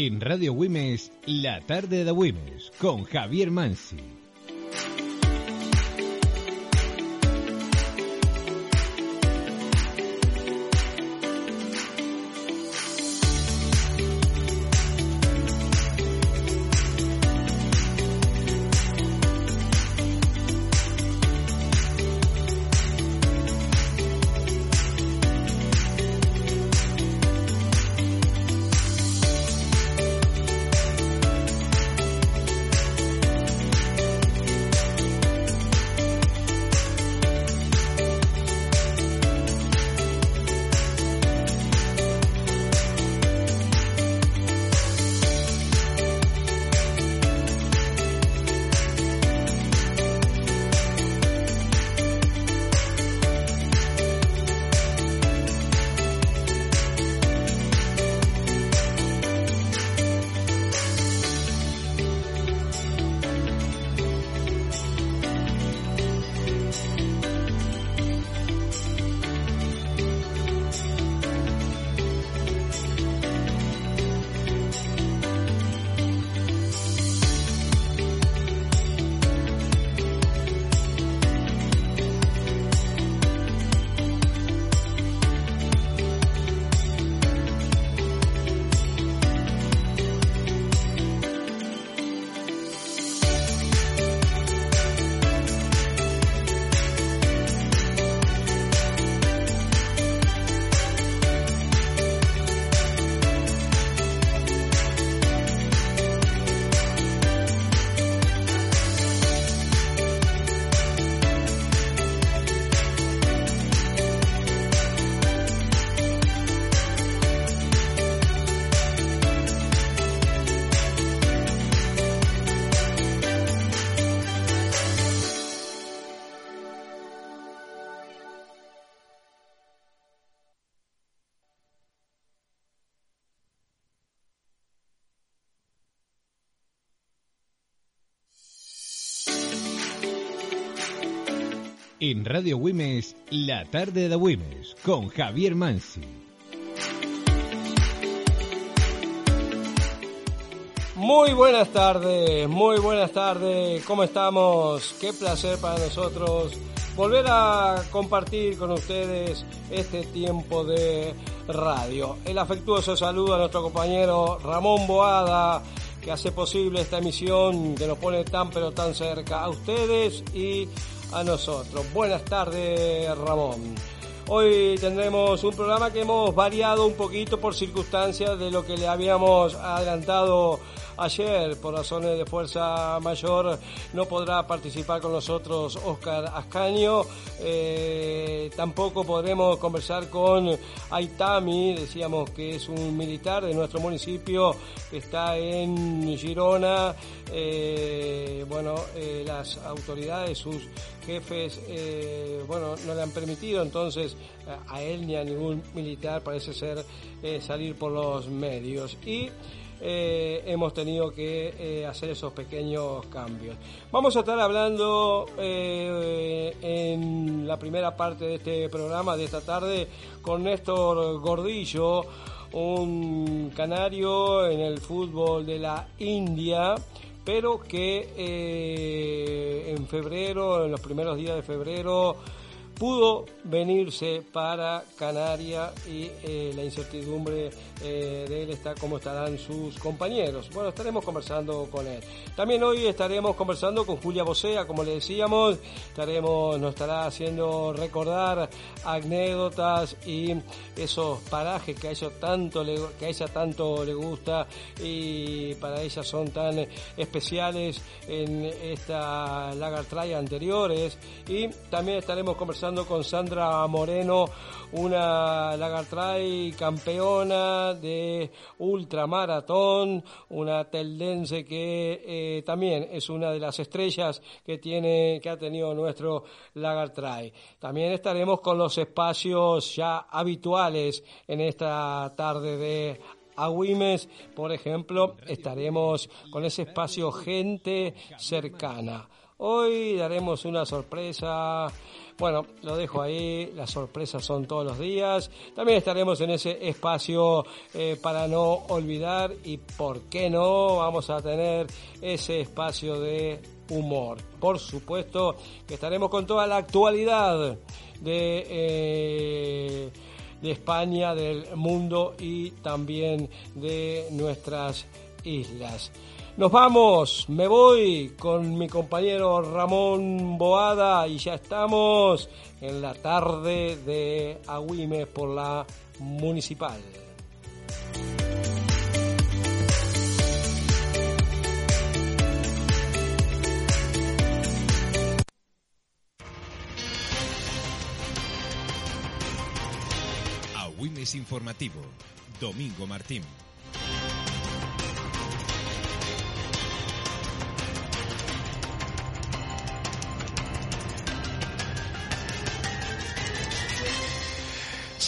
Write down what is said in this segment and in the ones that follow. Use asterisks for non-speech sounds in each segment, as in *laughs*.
En Radio Wimes, la tarde de Wimes, con Javier Mansi. Radio Wimes, la tarde de Wimes, con Javier Mansi. Muy buenas tardes, muy buenas tardes, ¿cómo estamos? Qué placer para nosotros volver a compartir con ustedes este tiempo de radio. El afectuoso saludo a nuestro compañero Ramón Boada, que hace posible esta emisión que nos pone tan pero tan cerca a ustedes y a nosotros. Buenas tardes, Ramón. Hoy tendremos un programa que hemos variado un poquito por circunstancias de lo que le habíamos adelantado ayer. Por razones de fuerza mayor no podrá participar con nosotros Oscar Ascaño. Eh, tampoco podremos conversar con Aitami, decíamos que es un militar de nuestro municipio que está en Girona. Eh, bueno, eh, las autoridades, sus jefes, bueno, no le han permitido entonces a él ni a ningún militar parece ser salir por los medios. Y eh, hemos tenido que eh, hacer esos pequeños cambios. Vamos a estar hablando eh, en la primera parte de este programa de esta tarde con Néstor Gordillo, un canario en el fútbol de la India pero que en febrero, en los primeros días de febrero, pudo venirse para Canarias y eh, la incertidumbre eh, de él está cómo estarán sus compañeros. Bueno, estaremos conversando con él. También hoy estaremos conversando con Julia Bosea, como le decíamos, estaremos, nos estará haciendo recordar anécdotas y esos parajes que a ella tanto le, que a ella tanto le gusta y para ella son tan especiales en esta Lagartray anteriores y también estaremos conversando con Sandra Moreno, una Lagartray campeona de ultramaratón, una teldense que eh, también es una de las estrellas que tiene, que ha tenido nuestro Lagartray. También estaremos con los espacios ya habituales en esta tarde de Agüimes, por ejemplo, estaremos con ese espacio gente cercana Hoy daremos una sorpresa. Bueno, lo dejo ahí, las sorpresas son todos los días. También estaremos en ese espacio eh, para no olvidar y, ¿por qué no? Vamos a tener ese espacio de humor. Por supuesto que estaremos con toda la actualidad de, eh, de España, del mundo y también de nuestras islas. Nos vamos, me voy con mi compañero Ramón Boada y ya estamos en la tarde de Agüimes por la municipal. Agüimes Informativo, Domingo Martín.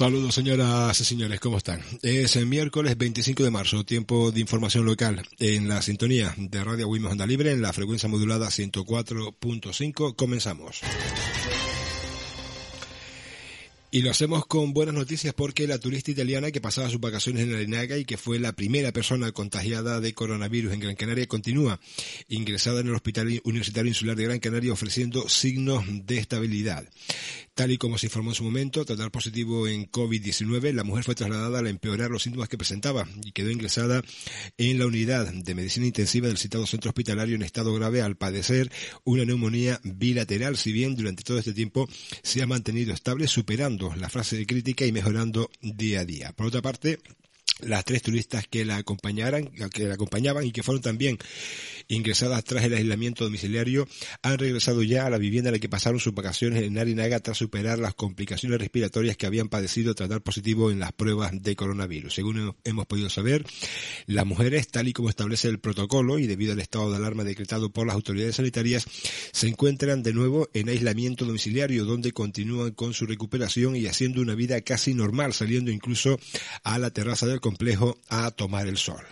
Saludos señoras y señores, ¿cómo están? Es el miércoles 25 de marzo, tiempo de información local en la sintonía de Radio Wimos Onda Libre en la frecuencia modulada 104.5. Comenzamos. Y lo hacemos con buenas noticias porque la turista italiana que pasaba sus vacaciones en Arenaga y que fue la primera persona contagiada de coronavirus en Gran Canaria continúa ingresada en el Hospital Universitario Insular de Gran Canaria ofreciendo signos de estabilidad. Tal y como se informó en su momento, tras dar positivo en COVID-19, la mujer fue trasladada al empeorar los síntomas que presentaba y quedó ingresada en la unidad de medicina intensiva del citado centro hospitalario en estado grave al padecer una neumonía bilateral, si bien durante todo este tiempo se ha mantenido estable, superando la frase de crítica y mejorando día a día. Por otra parte, las tres turistas que la acompañaran, que la acompañaban y que fueron también ingresadas tras el aislamiento domiciliario han regresado ya a la vivienda en la que pasaron sus vacaciones en Narinaga tras superar las complicaciones respiratorias que habían padecido tras dar positivo en las pruebas de coronavirus. Según hemos podido saber, las mujeres, tal y como establece el protocolo y debido al estado de alarma decretado por las autoridades sanitarias, se encuentran de nuevo en aislamiento domiciliario donde continúan con su recuperación y haciendo una vida casi normal, saliendo incluso a la terraza del complejo a tomar el sol.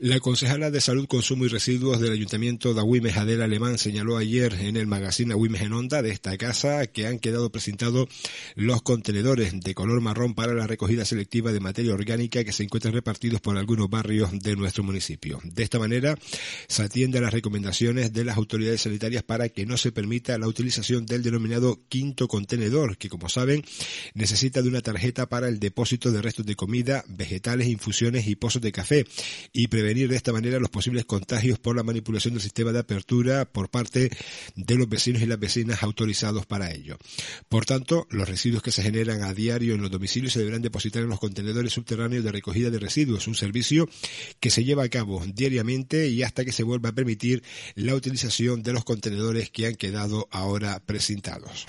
La concejala de Salud, Consumo y Residuos del Ayuntamiento de Agüimes, Adela Alemán, señaló ayer en el magazine Agüimes en Onda de esta casa que han quedado presentados los contenedores de color marrón para la recogida selectiva de materia orgánica que se encuentran repartidos por algunos barrios de nuestro municipio. De esta manera, se atiende a las recomendaciones de las autoridades sanitarias para que no se permita la utilización del denominado quinto contenedor, que como saben, necesita de una tarjeta para el depósito de restos de comida, vegetales, infusiones y pozos de café y prevenir de esta manera los posibles contagios por la manipulación del sistema de apertura por parte de los vecinos y las vecinas autorizados para ello. Por tanto, los residuos que se generan a diario en los domicilios se deberán depositar en los contenedores subterráneos de recogida de residuos, un servicio que se lleva a cabo diariamente y hasta que se vuelva a permitir la utilización de los contenedores que han quedado ahora presentados.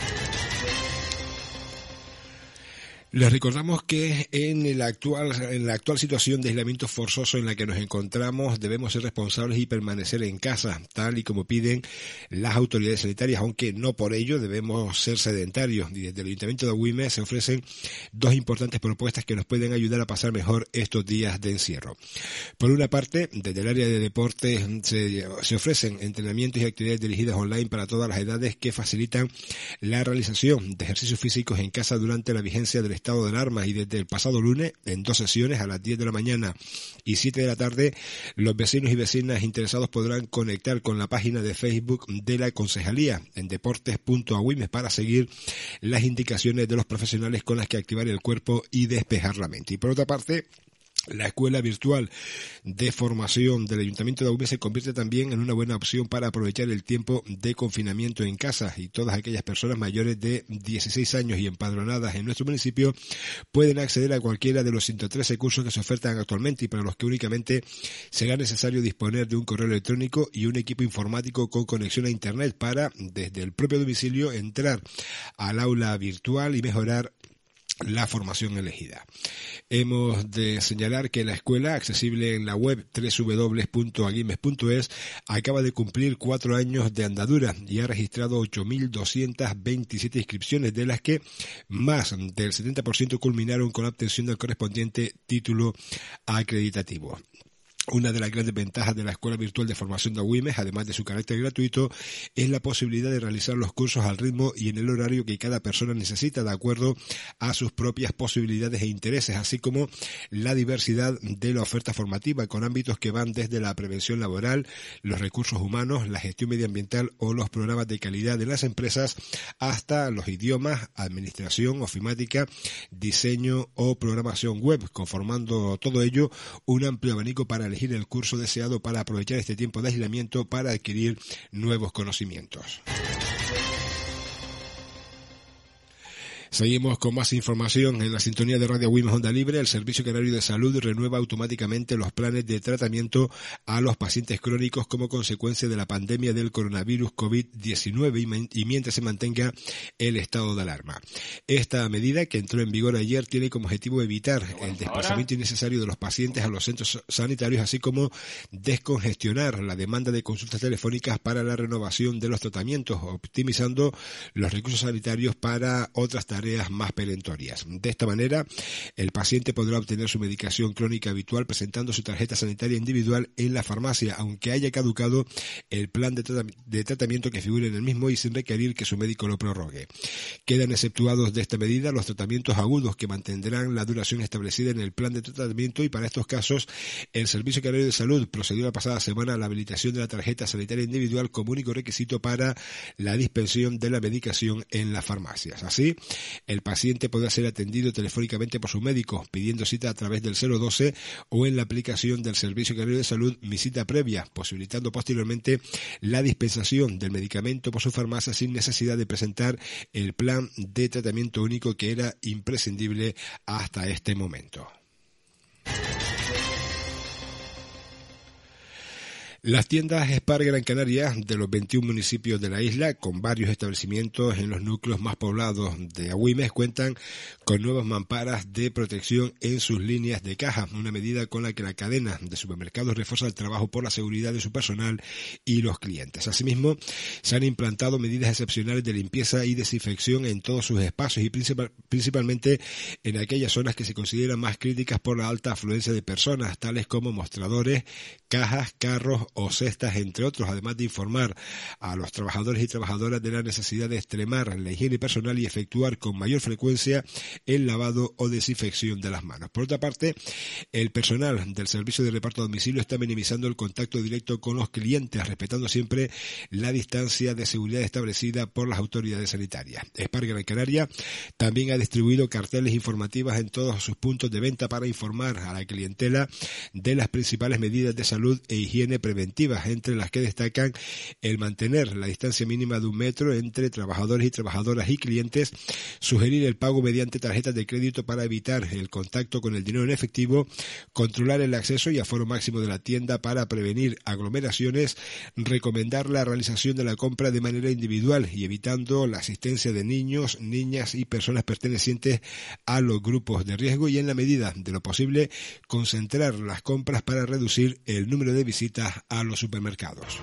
Les recordamos que en la actual, en la actual situación de aislamiento forzoso en la que nos encontramos debemos ser responsables y permanecer en casa, tal y como piden las autoridades sanitarias, aunque no por ello debemos ser sedentarios. Y desde el Ayuntamiento de Agüime se ofrecen dos importantes propuestas que nos pueden ayudar a pasar mejor estos días de encierro. Por una parte, desde el área de deportes se, se ofrecen entrenamientos y actividades dirigidas online para todas las edades que facilitan la realización de ejercicios físicos en casa durante la vigencia del estado de alarma y desde el pasado lunes, en dos sesiones, a las 10 de la mañana y 7 de la tarde, los vecinos y vecinas interesados podrán conectar con la página de Facebook de la Concejalía en deportes.agüimes para seguir las indicaciones de los profesionales con las que activar el cuerpo y despejar la mente. Y por otra parte, la escuela virtual de formación del Ayuntamiento de Agüime se convierte también en una buena opción para aprovechar el tiempo de confinamiento en casa. Y todas aquellas personas mayores de 16 años y empadronadas en nuestro municipio pueden acceder a cualquiera de los 113 cursos que se ofertan actualmente y para los que únicamente será necesario disponer de un correo electrónico y un equipo informático con conexión a Internet para desde el propio domicilio entrar al aula virtual y mejorar la formación elegida. Hemos de señalar que la escuela, accesible en la web www.aguimes.es, acaba de cumplir cuatro años de andadura y ha registrado 8.227 inscripciones, de las que más del 70% culminaron con la obtención del correspondiente título acreditativo. Una de las grandes ventajas de la Escuela Virtual de Formación de UIMES, además de su carácter gratuito, es la posibilidad de realizar los cursos al ritmo y en el horario que cada persona necesita, de acuerdo a sus propias posibilidades e intereses, así como la diversidad de la oferta formativa, con ámbitos que van desde la prevención laboral, los recursos humanos, la gestión medioambiental o los programas de calidad de las empresas, hasta los idiomas, administración, ofimática, diseño o programación web, conformando todo ello un amplio abanico para el curso deseado para aprovechar este tiempo de aislamiento para adquirir nuevos conocimientos. Seguimos con más información en la sintonía de Radio Wimes Onda Libre. El Servicio Canario de Salud renueva automáticamente los planes de tratamiento a los pacientes crónicos como consecuencia de la pandemia del coronavirus COVID-19 y mientras se mantenga el estado de alarma. Esta medida, que entró en vigor ayer, tiene como objetivo evitar el desplazamiento innecesario de los pacientes a los centros sanitarios, así como descongestionar la demanda de consultas telefónicas para la renovación de los tratamientos, optimizando los recursos sanitarios para otras tareas más perentorias. De esta manera, el paciente podrá obtener su medicación crónica habitual presentando su tarjeta sanitaria individual en la farmacia, aunque haya caducado el plan de, tratamiento que figure en el mismo y sin requerir que su médico lo prorrogue. Quedan exceptuados de esta medida los tratamientos agudos que mantendrán la duración establecida en el plan de tratamiento y para estos casos el Servicio Canario de Salud procedió la pasada semana a la habilitación de la tarjeta sanitaria individual como único requisito para la dispensión de la medicación en las farmacias. Así, el paciente podrá ser atendido telefónicamente por su médico, pidiendo cita a través del 012 o en la aplicación del Servicio Canario de Salud Mi Cita Previa, posibilitando posteriormente la dispensación del medicamento por su farmacia sin necesidad de presentar el plan de tratamiento único que era imprescindible hasta este momento. Las tiendas Spar Gran Canaria de los 21 municipios de la isla, con varios establecimientos en los núcleos más poblados de Agüimes, cuentan con nuevas mamparas de protección en sus líneas de caja, una medida con la que la cadena de supermercados refuerza el trabajo por la seguridad de su personal y los clientes. Asimismo, se han implantado medidas excepcionales de limpieza y desinfección en todos sus espacios y principalmente en aquellas zonas que se consideran más críticas por la alta afluencia de personas, tales como mostradores, cajas, carros o cestas, entre otros, además de informar a los trabajadores y trabajadoras de la necesidad de extremar la higiene personal y efectuar con mayor frecuencia el lavado o desinfección de las manos. Por otra parte, el personal del servicio de reparto a domicilio está minimizando el contacto directo con los clientes, respetando siempre la distancia de seguridad establecida por las autoridades sanitarias. Esparga en Canaria también ha distribuido carteles informativas en todos sus puntos de venta para informar a la clientela de las principales medidas de salud e higiene preventivas, entre las que destacan el mantener la distancia mínima de un metro entre trabajadores y trabajadoras y clientes, sugerir el pago mediante tarjetas de crédito para evitar el contacto con el dinero en efectivo, controlar el acceso y aforo máximo de la tienda para prevenir aglomeraciones, recomendar la realización de la compra de manera individual y evitando la asistencia de niños, niñas y personas pertenecientes a los grupos de riesgo y en la medida de lo posible concentrar las compras para reducir el número de visitas a los supermercados.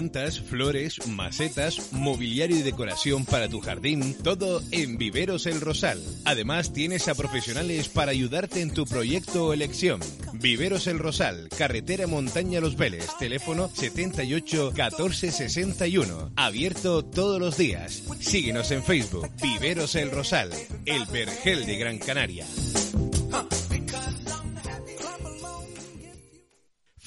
Plantas, flores, macetas, mobiliario y decoración para tu jardín, todo en Viveros El Rosal. Además, tienes a profesionales para ayudarte en tu proyecto o elección. Viveros El Rosal, carretera Montaña Los Vélez, teléfono 78 14 61. Abierto todos los días. Síguenos en Facebook, Viveros El Rosal, el Vergel de Gran Canaria.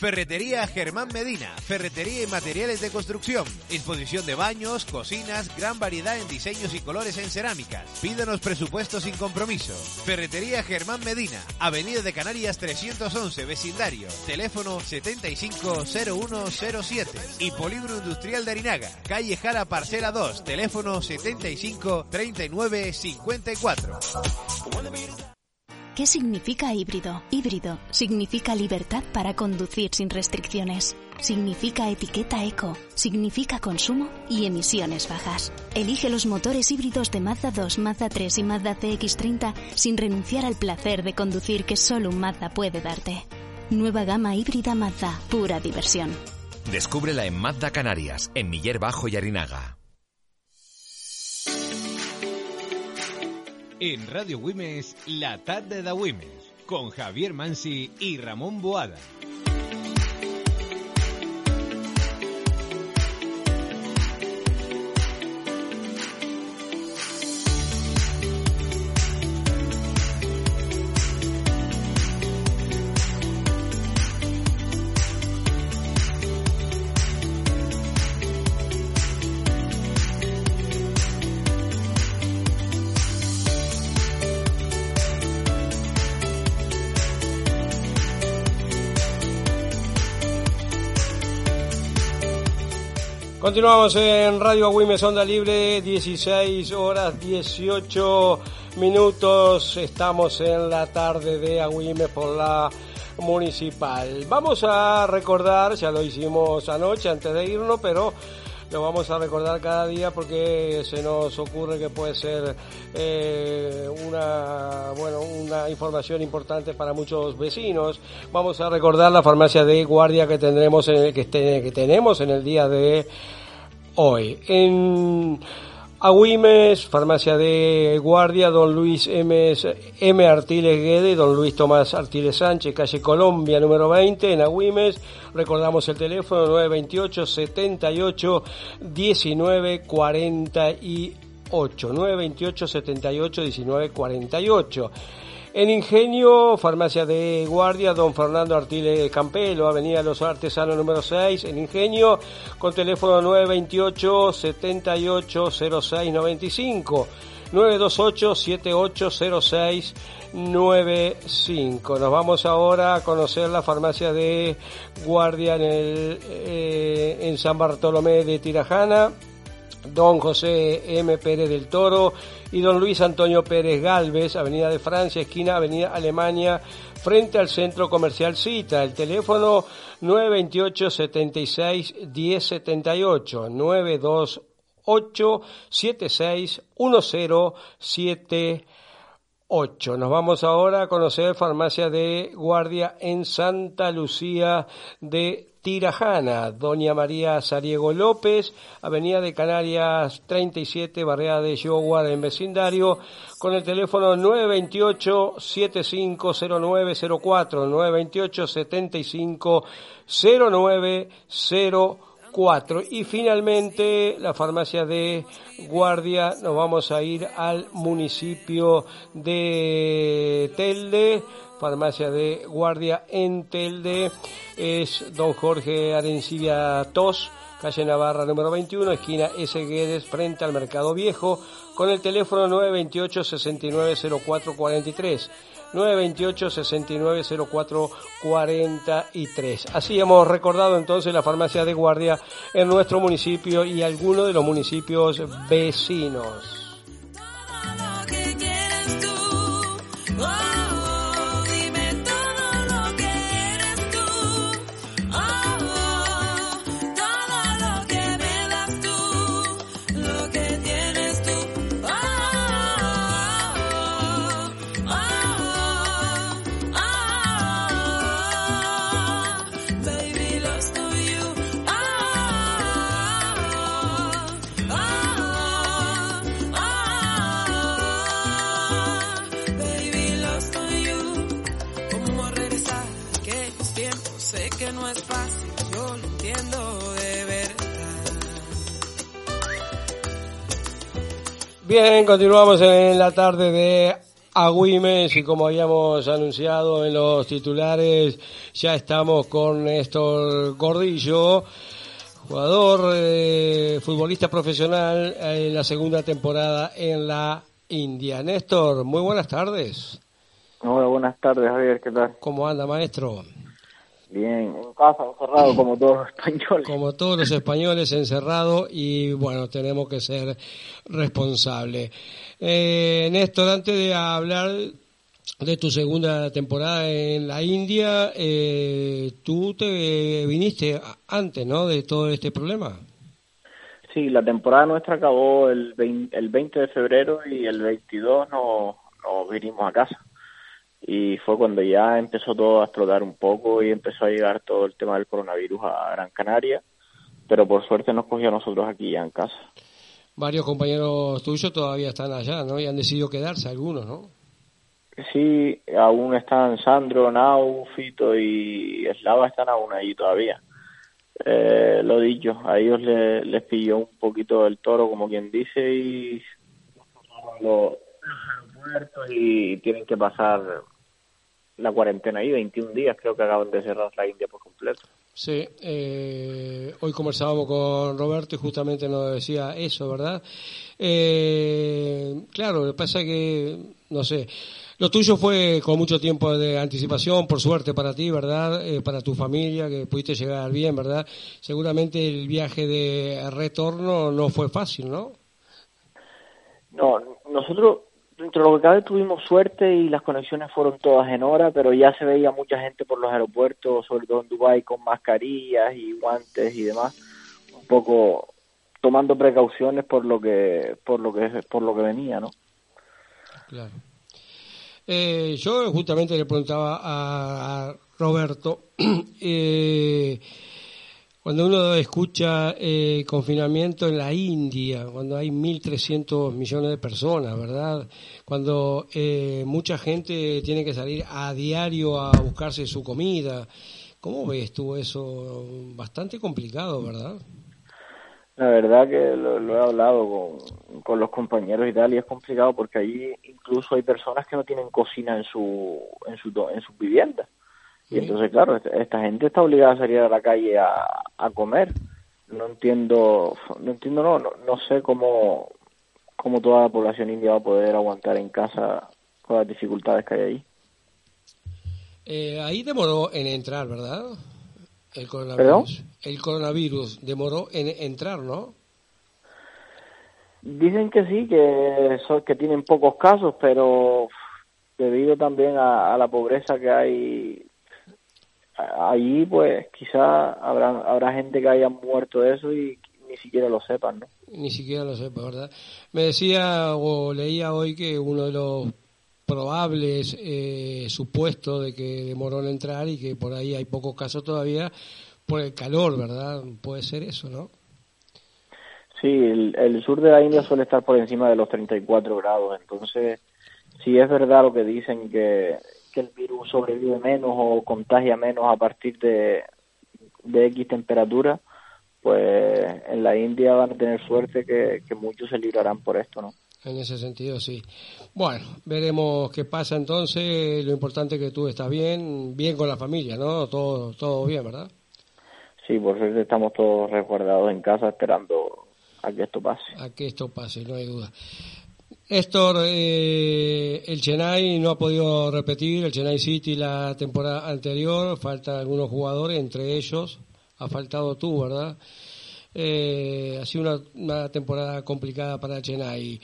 Ferretería Germán Medina, ferretería y materiales de construcción, exposición de baños, cocinas, gran variedad en diseños y colores en cerámicas. Pídanos presupuesto sin compromiso. Ferretería Germán Medina, Avenida de Canarias 311, vecindario, teléfono 750107 y Polígono Industrial de Arinaga, calle Jara Parcela 2, teléfono 753954. ¿Qué significa híbrido? Híbrido significa libertad para conducir sin restricciones. Significa etiqueta eco. Significa consumo y emisiones bajas. Elige los motores híbridos de Mazda 2, Mazda 3 y Mazda CX30 sin renunciar al placer de conducir que solo un Mazda puede darte. Nueva gama híbrida Mazda, pura diversión. Descúbrela en Mazda Canarias, en Miller Bajo y Arinaga. En Radio Wimes, la tarde de Wimes, con Javier Mansi y Ramón Boada. Continuamos en Radio Agüimes Onda Libre, 16 horas 18 minutos. Estamos en la tarde de Agüimes por la municipal. Vamos a recordar, ya lo hicimos anoche antes de irnos, pero lo vamos a recordar cada día porque se nos ocurre que puede ser eh, una bueno una información importante para muchos vecinos. Vamos a recordar la farmacia de guardia que tendremos en el, que, que tenemos en el día de hoy. En Agüimes, farmacia de guardia, don Luis M. M. Artiles Guede, don Luis Tomás Artiles Sánchez, calle Colombia, número 20, en Agüimes. Recordamos el teléfono 928 78 19 48. 928 78 19 48. En Ingenio, farmacia de guardia, don Fernando Artile Campelo, Avenida Los Artesanos número 6, en Ingenio, con teléfono 928 780695 928 780695 Nos vamos ahora a conocer la farmacia de guardia en, el, eh, en San Bartolomé de Tirajana don José M. Pérez del Toro y don Luis Antonio Pérez Galvez, Avenida de Francia, esquina Avenida Alemania, frente al Centro Comercial Cita. El teléfono 928 76 1078 928 76 1078. Nos vamos ahora a conocer farmacia de guardia en Santa Lucía de Tirajana, Doña María Sariego López, Avenida de Canarias 37, Barrera de Yoguar en vecindario, con el teléfono 928-750904, 928-750904. Y finalmente, la farmacia de Guardia, nos vamos a ir al municipio de Telde, farmacia de guardia en Telde es don Jorge Arencibia Tos, calle Navarra número 21, esquina S. Guedes, frente al Mercado Viejo, con el teléfono 928 690443. 928 690443. Así hemos recordado entonces la farmacia de guardia en nuestro municipio y algunos de los municipios vecinos. Bien, continuamos en la tarde de Agüimes y como habíamos anunciado en los titulares, ya estamos con Néstor Gordillo, jugador, eh, futbolista profesional en la segunda temporada en la India. Néstor, muy buenas tardes. Hola, buenas tardes, Javier, ¿qué tal? ¿Cómo anda, maestro? Bien, en casa, encerrado como todos los españoles. Como todos los españoles, encerrado y bueno, tenemos que ser responsables. Eh, Néstor, antes de hablar de tu segunda temporada en la India, eh, tú te viniste antes, ¿no? De todo este problema. Sí, la temporada nuestra acabó el 20, el 20 de febrero y el 22 nos, nos vinimos a casa. Y fue cuando ya empezó todo a explotar un poco y empezó a llegar todo el tema del coronavirus a Gran Canaria. Pero por suerte nos cogió a nosotros aquí ya en casa. Varios compañeros tuyos todavía están allá, ¿no? Y han decidido quedarse algunos, ¿no? Sí, aún están Sandro, Nau, Fito y Eslava están aún ahí todavía. Eh, lo dicho, a ellos les, les pilló un poquito el toro, como quien dice, y los, los aeropuertos y tienen que pasar la cuarentena ahí, 21 días creo que acaban de cerrar la India por completo. Sí, eh, hoy conversábamos con Roberto y justamente nos decía eso, ¿verdad? Eh, claro, lo que pasa es que, no sé, lo tuyo fue con mucho tiempo de anticipación, por suerte para ti, ¿verdad? Eh, para tu familia, que pudiste llegar bien, ¿verdad? Seguramente el viaje de retorno no fue fácil, ¿no? No, nosotros dentro de lo que cabe tuvimos suerte y las conexiones fueron todas en hora, pero ya se veía mucha gente por los aeropuertos, sobre todo en Dubái, con mascarillas y guantes y demás, un poco tomando precauciones por lo que por lo que por lo que venía, ¿no? Claro. Eh, yo justamente le preguntaba a Roberto, *clears throat* eh, cuando uno escucha eh, confinamiento en la India, cuando hay 1.300 millones de personas, ¿verdad? Cuando eh, mucha gente tiene que salir a diario a buscarse su comida, ¿cómo ves tú eso? Bastante complicado, ¿verdad? La verdad que lo, he hablado con, con, los compañeros y tal y es complicado porque allí incluso hay personas que no tienen cocina en su en su en sus viviendas y entonces claro esta, gente está obligada a salir a la calle a, a comer no entiendo no entiendo no, no no sé cómo cómo toda la población india va a poder aguantar en casa con las dificultades que hay ahí eh, ahí demoró en entrar verdad el coronavirus. ¿Perdón? El coronavirus demoró en entrar, ¿no? Dicen que sí, que son, que tienen pocos casos, pero debido también a, a la pobreza que hay allí, pues quizá habrá, habrá gente que haya muerto de eso y ni siquiera lo sepan, ¿no? Ni siquiera lo sepa, ¿verdad? Me decía o leía hoy que uno de los probables eh, supuestos de que demoró en entrar y que por ahí hay pocos casos todavía por el calor, ¿verdad? Puede ser eso, ¿no? Sí, el, el sur de la India suele estar por encima de los 34 grados, entonces si es verdad lo que dicen que, que el virus sobrevive menos o contagia menos a partir de, de X temperatura, pues en la India van a tener suerte que, que muchos se librarán por esto, ¿no? En ese sentido, sí. Bueno, veremos qué pasa entonces. Lo importante es que tú estás bien, bien con la familia, ¿no? Todo, todo bien, ¿verdad? Sí, por suerte estamos todos resguardados en casa esperando a que esto pase. A que esto pase, no hay duda. Néstor, eh, el Chennai no ha podido repetir, el Chennai City la temporada anterior, faltan algunos jugadores, entre ellos ha faltado tú, ¿verdad? Eh, ha sido una, una, temporada complicada para Chennai.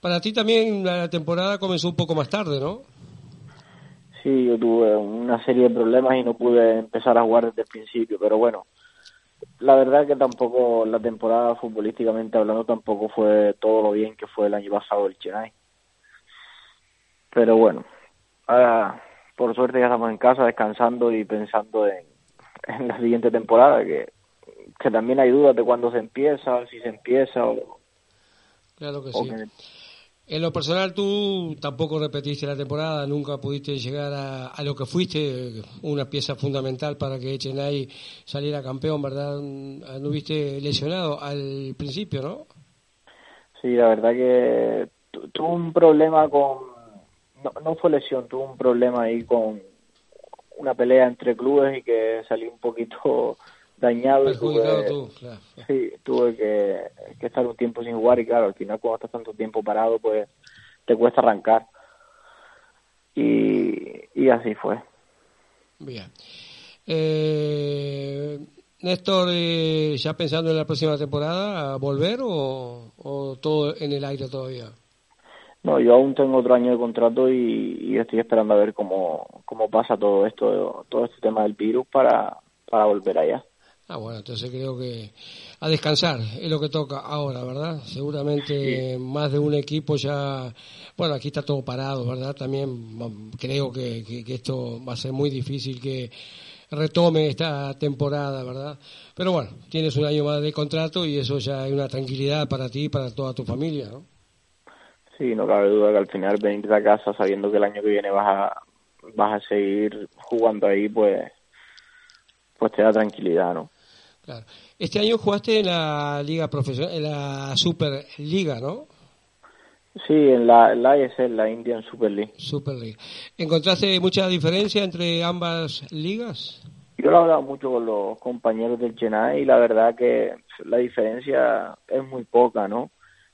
Para ti también la temporada comenzó un poco más tarde, ¿no? Sí, yo tuve una serie de problemas y no pude empezar a jugar desde el principio, pero bueno, la verdad que tampoco la temporada futbolísticamente hablando tampoco fue todo lo bien que fue el año pasado el Chennai. Pero bueno, ahora por suerte ya estamos en casa descansando y pensando en, en la siguiente temporada que que también hay dudas de cuándo se empieza, si se empieza o... Claro que o sí. Que... En lo personal tú tampoco repetiste la temporada, nunca pudiste llegar a, lo que fuiste, una pieza fundamental para que Chennai saliera campeón, ¿verdad? No viste lesionado al principio, ¿no? Sí, la verdad que tuvo un problema con... No, no fue lesión, tuvo un problema ahí con una pelea entre clubes y que salí un poquito dañado y tuve, tú, claro. sí, tuve que, que, estar un tiempo sin jugar y claro, al final cuando estás tanto tiempo parado pues te cuesta arrancar y, y así fue. Bien. Eh, Néstor, eh, ¿ya pensando en la próxima temporada a volver o, o todo en el aire todavía? No, yo aún tengo otro año de contrato y, estoy esperando a ver cómo, cómo pasa todo esto, todo este tema del virus para, para volver allá. Ah, bueno, entonces creo que a descansar es lo que toca ahora, ¿verdad? Seguramente más de un equipo ya, bueno, aquí está todo parado, ¿verdad? También creo que, que, esto va a ser muy difícil que retome esta temporada, ¿verdad? Pero bueno, tienes un año más de contrato y eso ya es una tranquilidad para ti y para toda tu familia, ¿no? Sí, no cabe duda que al final venir a casa sabiendo que el año que viene vas a, vas a seguir jugando ahí, pues, pues te da tranquilidad, ¿no? Claro. Este año jugaste en la liga profesional, en la Superliga, ¿no? Sí, en la, en la ISL, la Indian Super League. Super League. ¿Encontraste mucha diferencia entre ambas ligas? Yo lo he hablado mucho con los compañeros del Chennai y la verdad que la diferencia es muy poca, ¿no?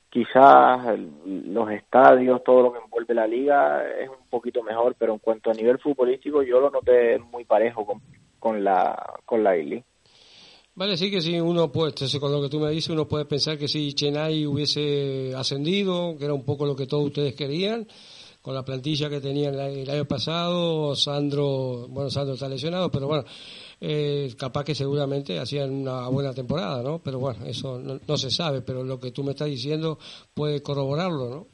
quizás los estadios, todo lo que envuelve la liga es un poquito mejor, pero en cuanto a nivel futbolístico yo lo noté muy parejo con, con la con la Ili. Vale, sí que si uno puede, con lo que tú me dices, uno puede pensar que si Chennai hubiese ascendido, que era un poco lo que todos ustedes querían, con la plantilla que tenían el año pasado, Sandro, bueno, Sandro está lesionado, pero bueno, eh, capaz que seguramente hacían una buena temporada, ¿no? Pero bueno, eso no, se sabe, pero lo que tú me estás diciendo puede corroborarlo, ¿no?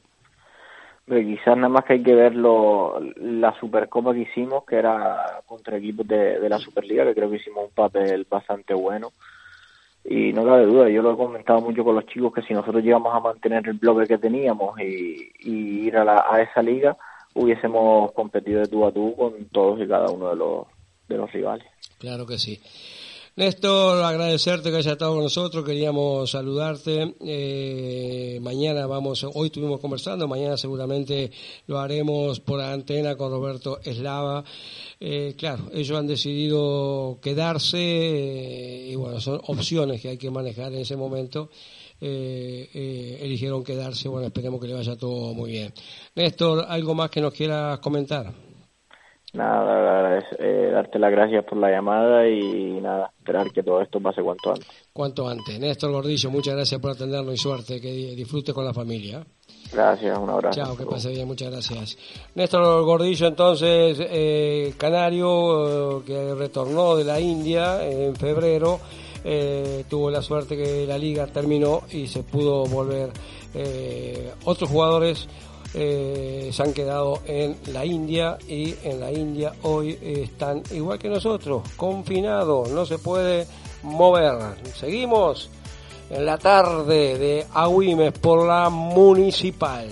Quizás nada más que hay que ver la Supercopa que hicimos, que era contra equipos de, de la Superliga, que creo que hicimos un papel bastante bueno. Y no cabe duda, yo lo he comentado mucho con los chicos, que si nosotros llegamos a mantener el bloque que teníamos y, y ir a, la, a esa liga, hubiésemos competido de tú a tú con todos y cada uno de los, de los rivales. Claro que sí. Néstor, agradecerte que hayas estado con nosotros, queríamos saludarte. Eh, mañana vamos, hoy estuvimos conversando, mañana seguramente lo haremos por antena con Roberto Eslava. Eh, claro, ellos han decidido quedarse eh, y bueno, son opciones que hay que manejar en ese momento. eligieron quedarse, bueno, esperemos que le vaya todo muy bien. Néstor, ¿algo más que nos quieras comentar? Nada, eh, darte las gracias por la llamada y nada, esperar que todo esto pase cuanto antes. Cuanto antes. Néstor Gordillo, muchas gracias por atendernos y suerte, que disfrute con la familia. Gracias, un abrazo. Chao, que pase bien, muchas gracias. Néstor Gordillo, entonces, eh, canario, eh, que retornó de la India en febrero, eh, tuvo la suerte que la liga terminó y se pudo volver. otros jugadores eh, se han quedado en la India y en la India hoy están igual que nosotros, confinados, no se puede mover. Seguimos en la tarde de Agüimes por la municipal.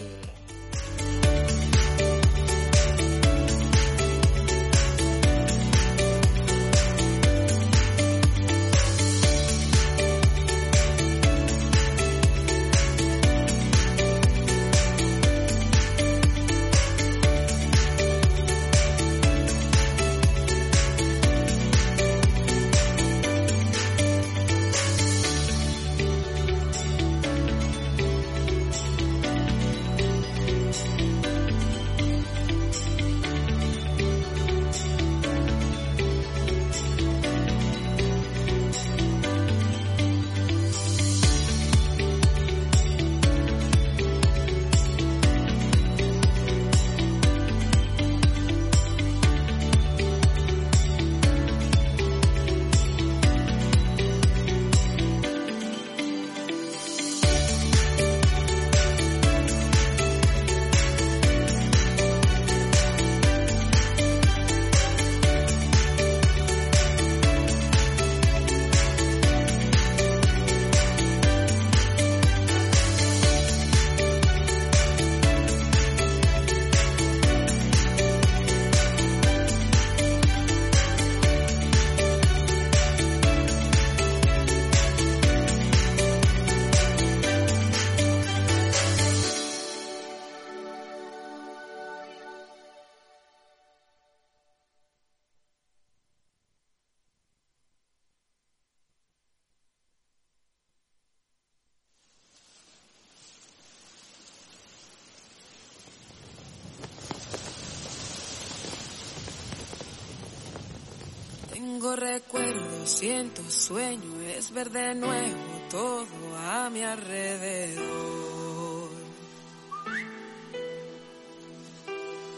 Cuanto sueño es ver de nuevo todo a mi alrededor.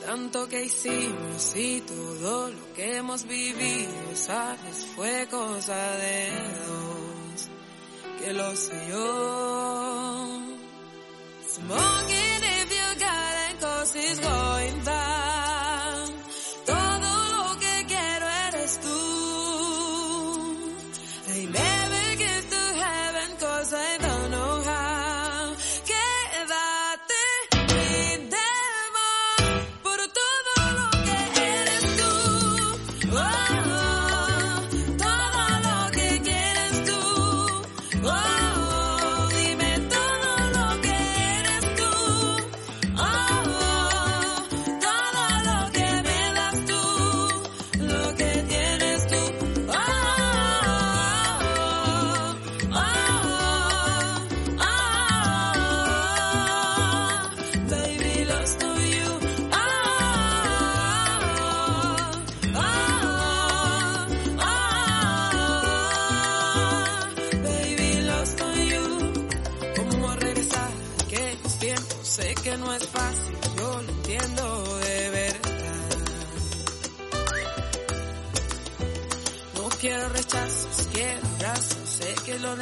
Tanto que hicimos y todo lo que hemos vivido, sabes, fue cosa de dos, que lo sé yo. Smoking if you got it, cause it's going down.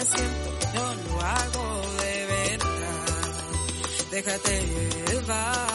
siento, yo lo hago de verdad. Déjate llevar.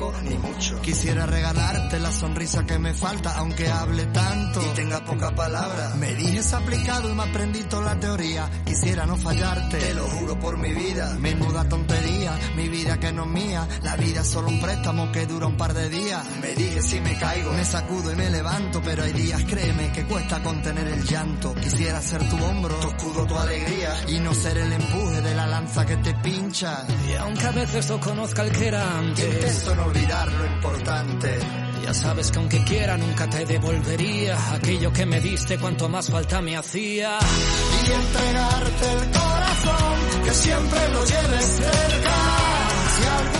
Poco ni mucho. Quisiera regalarte la sonrisa que me falta, aunque hable tanto y tenga poca palabra. Me dijes aplicado y me aprendí toda la teoría. Quisiera no fallarte, te lo juro por mi vida. Menuda tontería, mi vida que no es mía. La vida es solo un préstamo que dura un par de días. Me dije si me caigo, me sacudo y me levanto, pero hay días, créeme, que cuesta contener el llanto. Quisiera ser tu hombro, tu escudo, tu alegría y no ser el empuje de la lanza que te pincha. Y aunque a veces no conozca el que era antes, Intento no olvidar lo importante. ya sabes que aunque quiera nunca te devolvería aquello que me diste cuanto más falta me hacía. y entregarte el corazón, que siempre lo lleves cerca. Si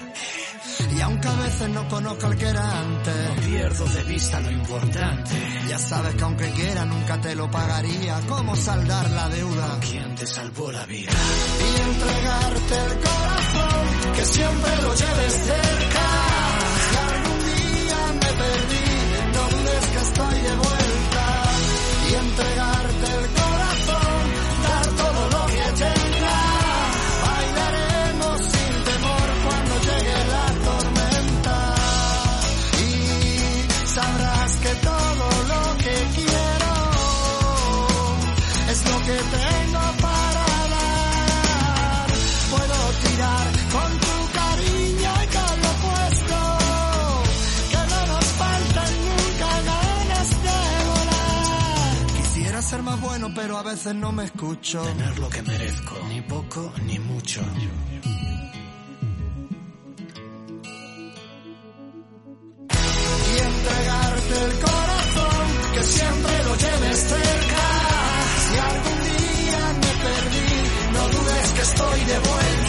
Y aunque a veces no conozca el que era antes, No pierdo de vista lo importante. ya sabes que aunque quiera nunca te lo pagaría. ¿Cómo saldar la deuda? ¿Quién te salvó la vida? y entregarte el corazón, que siempre lo lleves cerca. Bueno, pero a veces no me escucho. Tener lo que merezco, ni poco ni mucho. y entregarte el corazón, que siempre lo lleves cerca. Si algún día me perdí, no dudes que estoy de vuelta.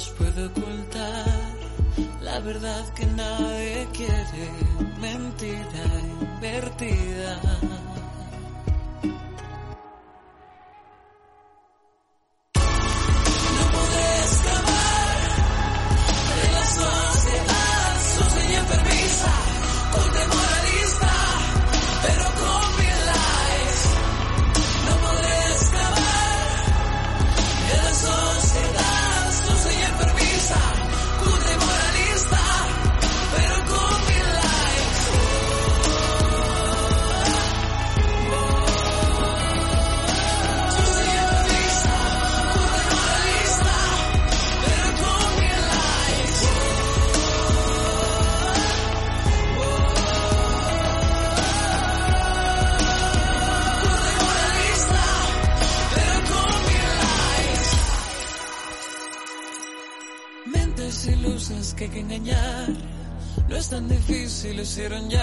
Flash puede ocultar la verdad que nadie quiere, mentira invertida. Hicieron ya.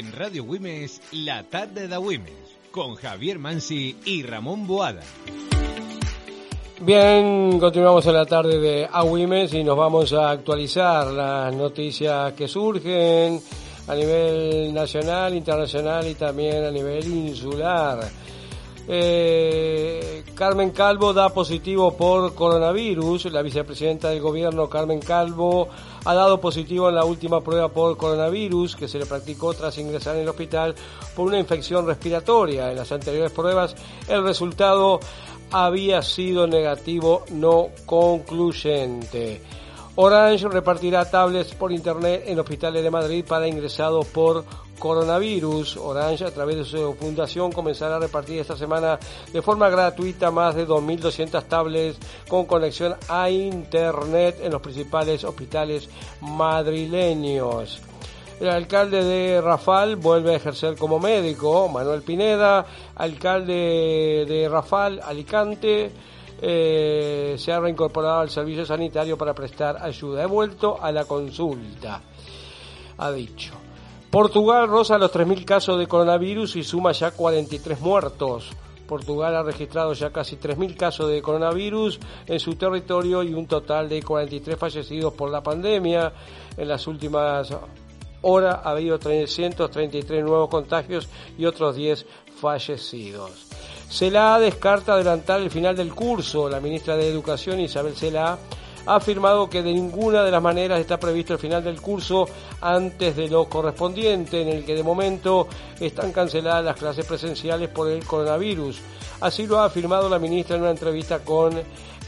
En Radio Wimes, la tarde de Wimes, con Javier Mansi y Ramón Boada. Bien, continuamos en la tarde de Agüimes y nos vamos a actualizar las noticias que surgen a nivel nacional, internacional y también a nivel insular. Eh, Carmen Calvo da positivo por coronavirus. La vicepresidenta del gobierno, Carmen Calvo, ha dado positivo en la última prueba por coronavirus que se le practicó tras ingresar en el hospital por una infección respiratoria. En las anteriores pruebas, el resultado había sido negativo no concluyente. Orange repartirá tablets por internet en hospitales de Madrid para ingresados por coronavirus. Orange, a través de su fundación, comenzará a repartir esta semana de forma gratuita más de 2.200 tablets con conexión a internet en los principales hospitales madrileños. El alcalde de Rafal vuelve a ejercer como médico. Manuel Pineda, alcalde de Rafal, Alicante, eh, se ha reincorporado al servicio sanitario para prestar ayuda. He vuelto a la consulta, ha dicho. Portugal roza los 3.000 casos de coronavirus y suma ya 43 muertos. Portugal ha registrado ya casi 3.000 casos de coronavirus en su territorio y un total de 43 fallecidos por la pandemia. En las últimas horas ha habido 333 nuevos contagios y otros 10 fallecidos. Celá descarta adelantar el final del curso. La ministra de Educación, Isabel Celá, ha afirmado que de ninguna de las maneras está previsto el final del curso antes de lo correspondiente, en el que de momento están canceladas las clases presenciales por el coronavirus. Así lo ha afirmado la ministra en una entrevista con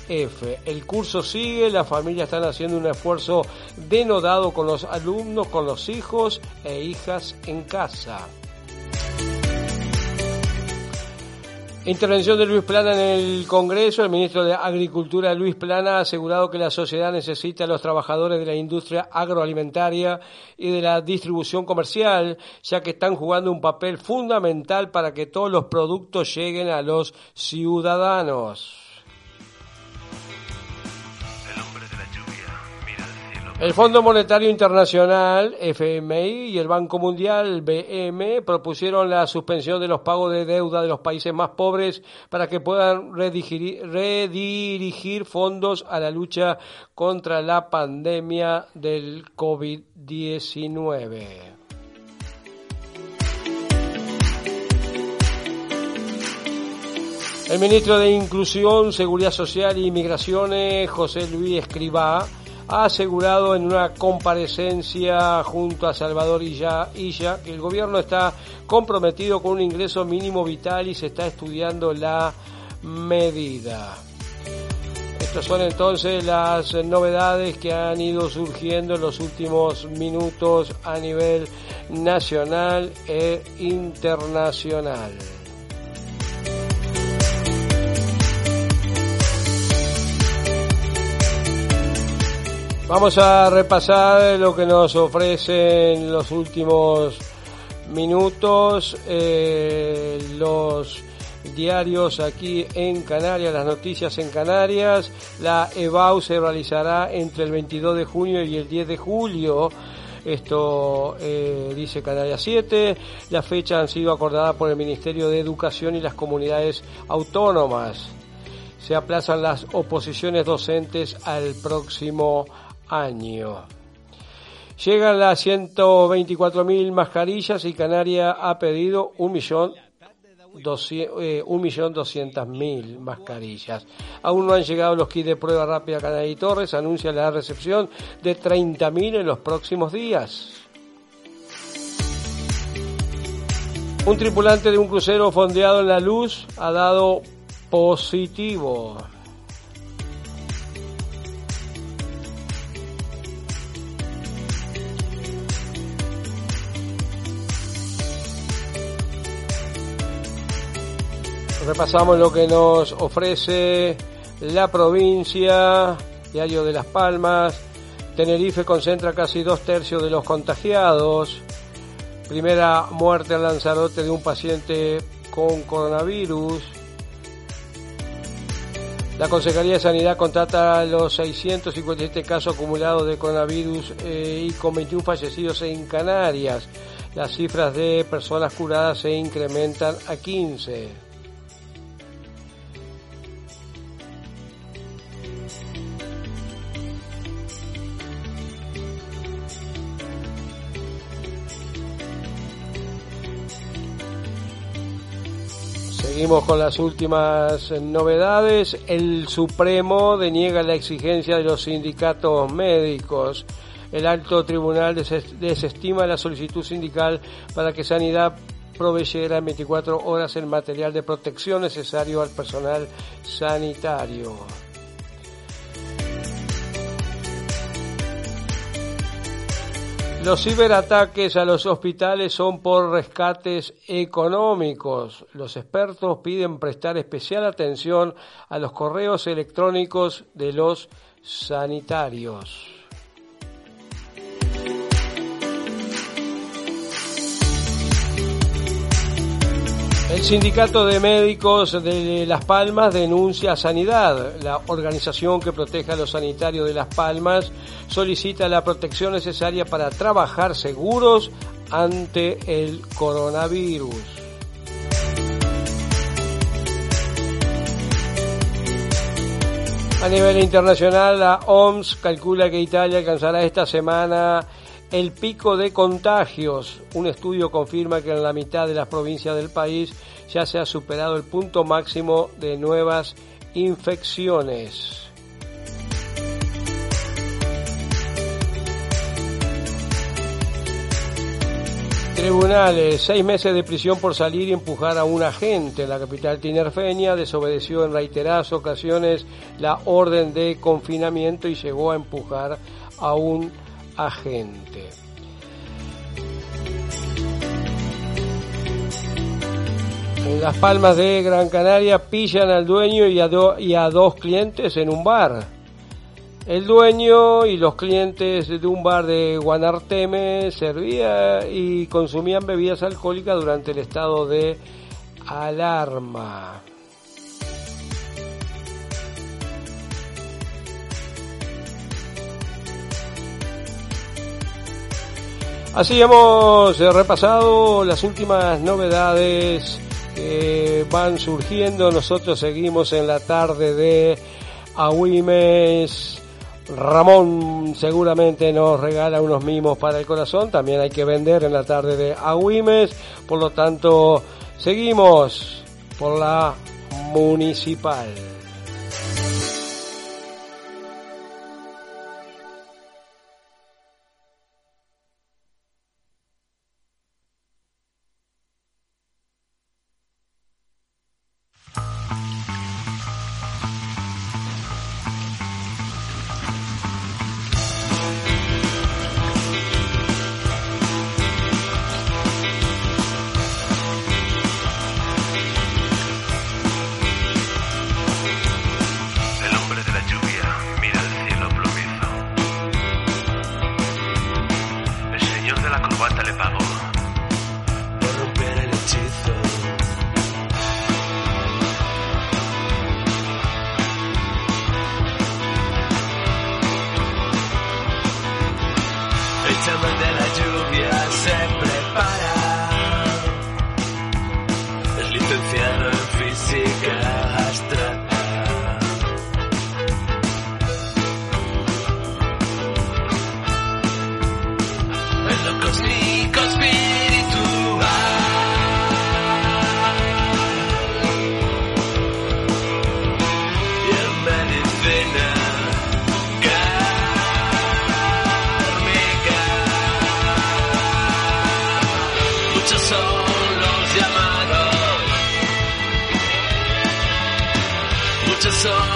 F. El curso sigue, las familias están haciendo un esfuerzo denodado con los alumnos, con los hijos e hijas en casa. Intervención de Luis Plana en el Congreso. El ministro de Agricultura, Luis Plana, ha asegurado que la sociedad necesita a los trabajadores de la industria agroalimentaria y de la distribución comercial, ya que están jugando un papel fundamental para que todos los productos lleguen a los ciudadanos. El Fondo Monetario Internacional, FMI, y el Banco Mundial, BM, propusieron la suspensión de los pagos de deuda de los países más pobres para que puedan redirigir, fondos a la lucha contra la pandemia del COVID-19. El ministro de Inclusión, Seguridad Social y Migraciones, José Luis Escribá, ha asegurado en una comparecencia junto a Salvador Illa, Illa, que el gobierno está comprometido con un ingreso mínimo vital y se está estudiando la medida. Estas son entonces las novedades que han ido surgiendo en los últimos minutos a nivel nacional e internacional. Vamos a repasar lo que nos ofrecen los últimos minutos, eh, los diarios aquí en Canarias, las noticias en Canarias. La EBAU se realizará entre el 22 de junio y el 10 de julio. Esto eh, dice Canarias 7. Las fechas han sido acordadas por el Ministerio de Educación y las comunidades autónomas. Se aplazan las oposiciones docentes al próximo año. Llegan las 124.000 mascarillas y Canarias ha pedido un millón eh, mascarillas. Aún no han llegado los kits de prueba rápida Canarias y Torres. Anuncia la recepción de 30.000 en los próximos días. Un tripulante de un crucero fondeado en la luz ha dado positivo. Repasamos lo que nos ofrece la provincia, Diario de Las Palmas. Tenerife concentra casi dos tercios de los contagiados. Primera muerte en Lanzarote de un paciente con coronavirus. La Consejería de Sanidad contrata los 657 casos acumulados de coronavirus eh, y con 21 fallecidos en Canarias. Las cifras de personas curadas se incrementan a 15. Seguimos con las últimas novedades. El Supremo deniega la exigencia de los sindicatos médicos. El alto tribunal des- desestima la solicitud sindical para que Sanidad proveyera en 24 horas el material de protección necesario al personal sanitario. Los ciberataques a los hospitales son por rescates económicos. Los expertos piden prestar especial atención a los correos electrónicos de los sanitarios. El sindicato de médicos de Las Palmas denuncia a Sanidad. La organización que protege a los sanitarios de Las Palmas solicita la protección necesaria para trabajar seguros ante el coronavirus. A nivel internacional, la OMS calcula que Italia alcanzará esta semana el pico de contagios. Un estudio confirma que en la mitad de las provincias del país ya se ha superado el punto máximo de nuevas infecciones. Tribunales, seis meses de prisión por salir y empujar a un agente. La capital tinerfeña desobedeció en reiteradas ocasiones la orden de confinamiento y llegó a empujar a un agente. En Las Palmas de Gran Canaria pillan al dueño y a, y a dos clientes en un bar. El dueño y los clientes de un bar de Guanarteme servían y consumían bebidas alcohólicas durante el estado de alarma. Así hemos repasado las últimas novedades que van surgiendo. Nosotros seguimos en la tarde de Agüimes. Ramón seguramente nos regala unos mimos para el corazón. También hay que vender en la tarde de Agüimes. Por lo tanto, seguimos por la municipal. Muchos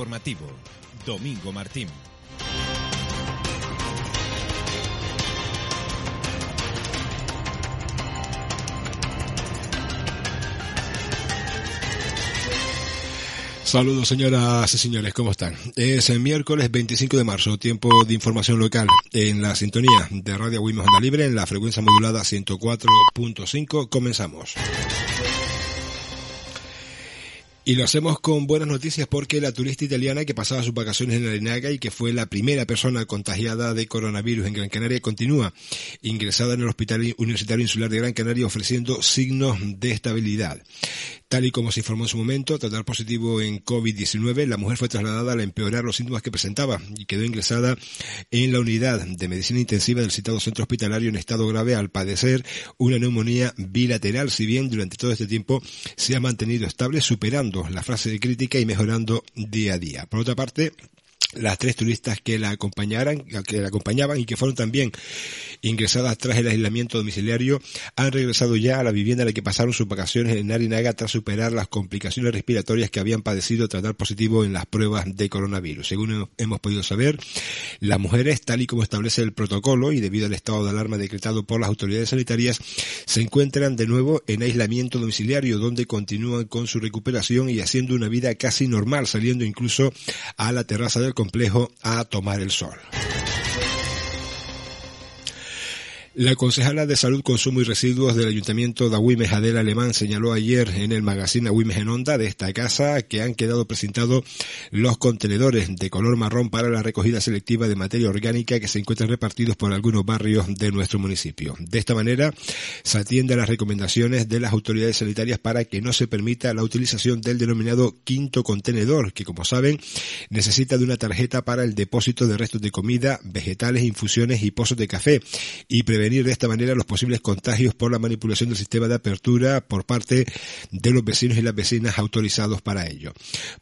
Informativo. Domingo Martín. Saludos señoras y señores, ¿cómo están? Es el miércoles 25 de marzo, tiempo de información local en la sintonía de Radio Wimos Onda Libre en la frecuencia modulada 104.5. Comenzamos. Y lo hacemos con buenas noticias porque la turista italiana que pasaba sus vacaciones en Arenaga y que fue la primera persona contagiada de coronavirus en Gran Canaria continúa ingresada en el Hospital Universitario Insular de Gran Canaria ofreciendo signos de estabilidad. Tal y como se informó en su momento, tras dar positivo en COVID-19, la mujer fue trasladada al empeorar los síntomas que presentaba y quedó ingresada en la unidad de medicina intensiva del citado centro hospitalario en estado grave al padecer una neumonía bilateral, si bien durante todo este tiempo se ha mantenido estable, superando la fase de crítica y mejorando día a día. Por otra parte, las tres turistas que la acompañaran, que la acompañaban y que fueron también ingresadas tras el aislamiento domiciliario han regresado ya a la vivienda en la que pasaron sus vacaciones en Narinaga tras superar las complicaciones respiratorias que habían padecido tras dar positivo en las pruebas de coronavirus. Según hemos podido saber, las mujeres, tal y como establece el protocolo y debido al estado de alarma decretado por las autoridades sanitarias, se encuentran de nuevo en aislamiento domiciliario donde continúan con su recuperación y haciendo una vida casi normal, saliendo incluso a la terraza del complejo a tomar el sol. La concejala de Salud, Consumo y Residuos del Ayuntamiento de Agüimes, Adela Alemán, señaló ayer en el magazine Agüimes en Onda de esta casa que han quedado presentados los contenedores de color marrón para la recogida selectiva de materia orgánica que se encuentran repartidos por algunos barrios de nuestro municipio. De esta manera, se atiende a las recomendaciones de las autoridades sanitarias para que no se permita la utilización del denominado quinto contenedor, que como saben, necesita de una tarjeta para el depósito de restos de comida, vegetales, infusiones y pozos de café y prevenir de esta manera los posibles contagios por la manipulación del sistema de apertura por parte de los vecinos y las vecinas autorizados para ello.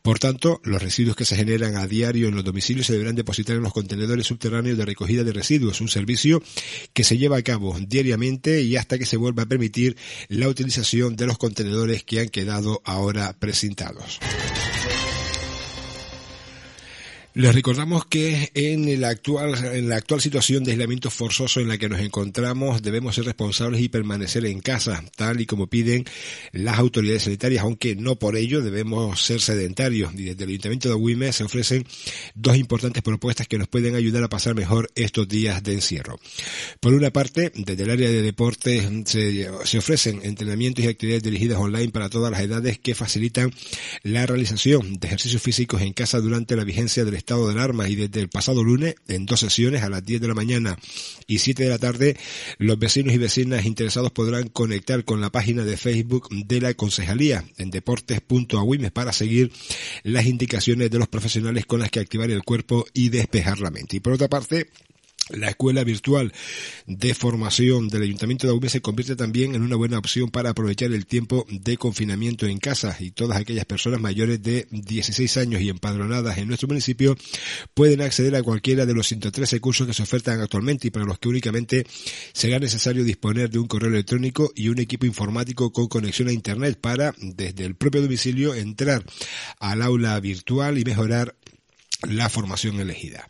Por tanto, los residuos que se generan a diario en los domicilios se deberán depositar en los contenedores subterráneos de recogida de residuos, un servicio que se lleva a cabo diariamente y hasta que se vuelva a permitir la utilización de los contenedores que han quedado ahora presentados. Les recordamos que en la actual, en la actual situación de aislamiento forzoso en la que nos encontramos debemos ser responsables y permanecer en casa, tal y como piden las autoridades sanitarias, aunque no por ello debemos ser sedentarios. Y desde el Ayuntamiento de Agüimes se ofrecen dos importantes propuestas que nos pueden ayudar a pasar mejor estos días de encierro. Por una parte, desde el área de deportes se, se ofrecen entrenamientos y actividades dirigidas online para todas las edades que facilitan la realización de ejercicios físicos en casa durante la vigencia del estado de alarma y desde el pasado lunes, en dos sesiones, a las 10 de la mañana y 7 de la tarde, los vecinos y vecinas interesados podrán conectar con la página de Facebook de la Concejalía en deportes.agüimes para seguir las indicaciones de los profesionales con las que activar el cuerpo y despejar la mente. Y por otra parte, la escuela virtual de formación del Ayuntamiento de Agüimes se convierte también en una buena opción para aprovechar el tiempo de confinamiento en casa. Y todas aquellas personas mayores de 16 años y empadronadas en nuestro municipio pueden acceder a cualquiera de los 113 cursos que se ofertan actualmente y para los que únicamente será necesario disponer de un correo electrónico y un equipo informático con conexión a Internet para desde el propio domicilio entrar al aula virtual y mejorar la formación elegida.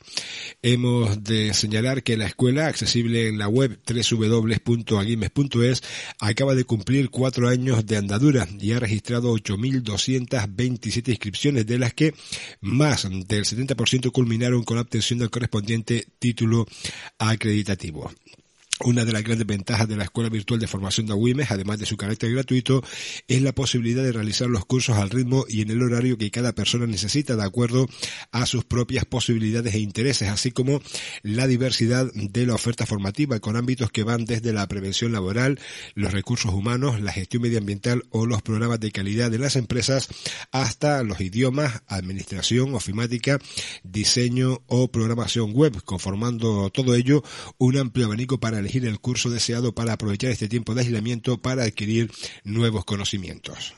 Hemos de señalar que la escuela, accesible en la web www.aguimes.es, acaba de cumplir cuatro años de andadura y ha registrado 8.227 inscripciones, de las que más del 70% culminaron con la obtención del correspondiente título acreditativo. Una de las grandes ventajas de la Escuela Virtual de Formación de Agüimes, además de su carácter gratuito, es la posibilidad de realizar los cursos al ritmo y en el horario que cada persona necesita de acuerdo a sus propias posibilidades e intereses, así como la diversidad de la oferta formativa con ámbitos que van desde la prevención laboral, los recursos humanos, la gestión medioambiental o los programas de calidad de las empresas, hasta los idiomas, administración, ofimática, diseño o programación web, conformando todo ello un amplio abanico para el curso deseado para aprovechar este tiempo de aislamiento para adquirir nuevos conocimientos.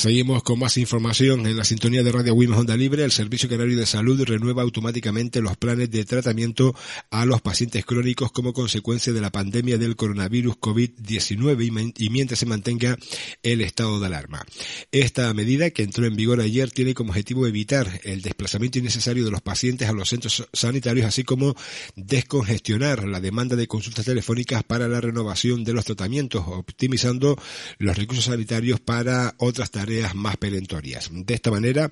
Seguimos con más información en la sintonía de Radio Wimes Onda Libre. El Servicio Canario de Salud renueva automáticamente los planes de tratamiento a los pacientes crónicos como consecuencia de la pandemia del coronavirus COVID-19 y men- y mientras se mantenga el estado de alarma. Esta medida, que entró en vigor ayer, tiene como objetivo evitar el desplazamiento innecesario de los pacientes a los centros sanitarios, así como descongestionar la demanda de consultas telefónicas para la renovación de los tratamientos, optimizando los recursos sanitarios para otras tareas más perentorias. De esta manera,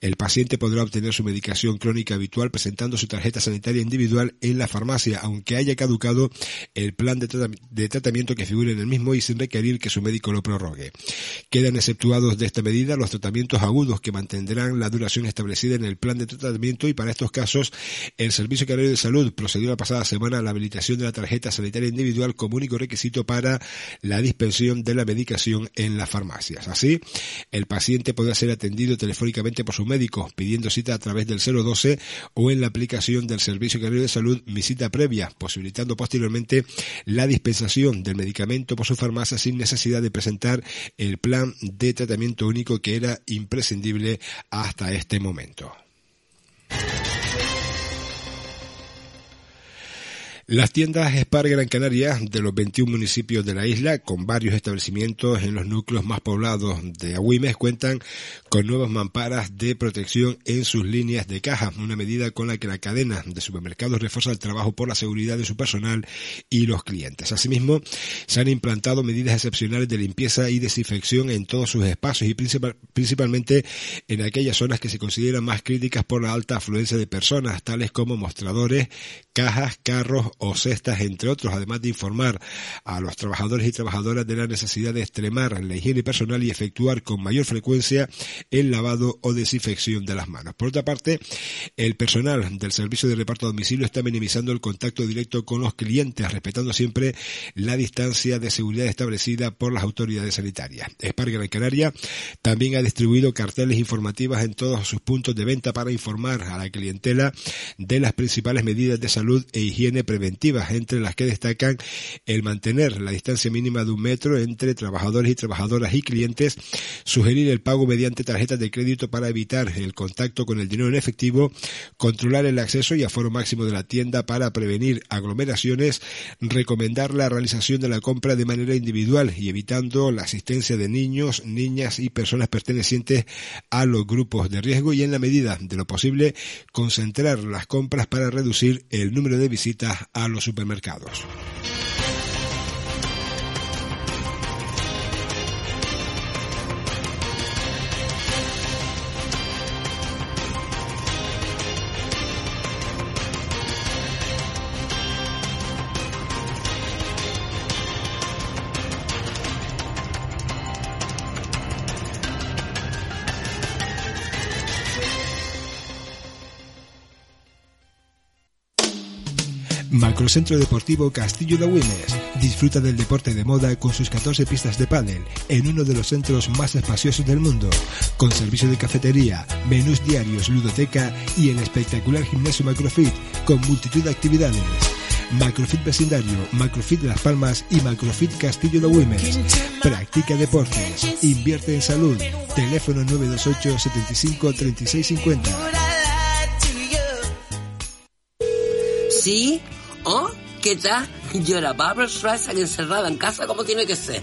el paciente podrá obtener su medicación crónica habitual presentando su tarjeta sanitaria individual en la farmacia, aunque haya caducado el plan de, de tratamiento que figure en el mismo y sin requerir que su médico lo prorrogue. Quedan exceptuados de esta medida los tratamientos agudos que mantendrán la duración establecida en el plan de tratamiento y para estos casos el Servicio Canario de Salud procedió la pasada semana a la habilitación de la tarjeta sanitaria individual como único requisito para la dispensión de la medicación en las farmacias. Así, el paciente podrá ser atendido telefónicamente por su médico pidiendo cita a través del 012 o en la aplicación del Servicio Canario de Salud Mi Previa, posibilitando posteriormente la dispensación del medicamento por su farmacia sin necesidad de presentar el plan de tratamiento único que era imprescindible hasta este momento. Las tiendas Spar Gran Canaria de los 21 municipios de la isla, con varios establecimientos en los núcleos más poblados de Agüimes, cuentan con nuevas mamparas de protección en sus líneas de caja, una medida con la que la cadena de supermercados refuerza el trabajo por la seguridad de su personal y los clientes. Asimismo, se han implantado medidas excepcionales de limpieza y desinfección en todos sus espacios y principal- principalmente en aquellas zonas que se consideran más críticas por la alta afluencia de personas, tales como mostradores, cajas, carros o cestas, entre otros, además de informar a los trabajadores y trabajadoras de la necesidad de extremar la higiene personal y efectuar con mayor frecuencia el lavado o desinfección de las manos. Por otra parte, el personal del servicio de reparto a domicilio está minimizando el contacto directo con los clientes, respetando siempre la distancia de seguridad establecida por las autoridades sanitarias. Spar Gran Canaria también ha distribuido carteles informativas en todos sus puntos de venta para informar a la clientela de las principales medidas de salud e higiene preventivas, entre las que destacan el mantener la distancia mínima de un metro entre trabajadores y trabajadoras y clientes, sugerir el pago mediante tarjetas de crédito para evitar el contacto con el dinero en efectivo, controlar el acceso y aforo máximo de la tienda para prevenir aglomeraciones, recomendar la realización de la compra de manera individual y evitando la asistencia de niños, niñas y personas pertenecientes a los grupos de riesgo y en la medida de lo posible concentrar las compras para reducir el número de visitas los supermercados. Macrocentro Deportivo Castillo de Agüimes. Disfruta del deporte de moda con sus 14 pistas de pádel en uno de los centros más espaciosos del mundo, con servicio de cafetería, menús diarios, ludoteca y el espectacular gimnasio Macrofit con multitud de actividades. Macrofit Vecindario, Macrofit Las Palmas y Macrofit Castillo de Agüimes. Practica deportes, invierte en salud. Teléfono 928 75 36 50. ¿Sí? ¿Qué tal? Yo era Barbara Streisand encerrada en casa como tiene que ser.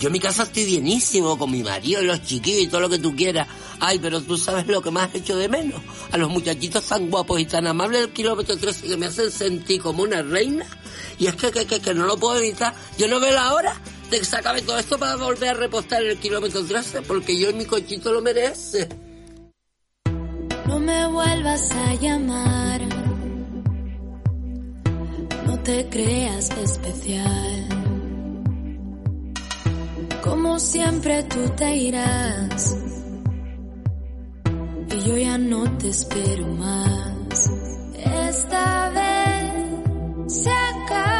Yo en mi casa estoy bienísimo, con mi marido y los chiquillos y todo lo que tú quieras. Ay, pero tú sabes lo que más he hecho de menos. A los muchachitos tan guapos y tan amables del kilómetro 13 que me hacen sentir como una reina. Y es que, que, que, que no lo puedo evitar. Yo no veo la hora de que se acabe todo esto para volver a repostar en el kilómetro 13, porque yo y mi cochito lo merece. No me vuelvas a llamar. No te creas especial. Como siempre tú te irás. Y yo ya no te espero más. Esta vez se acabó.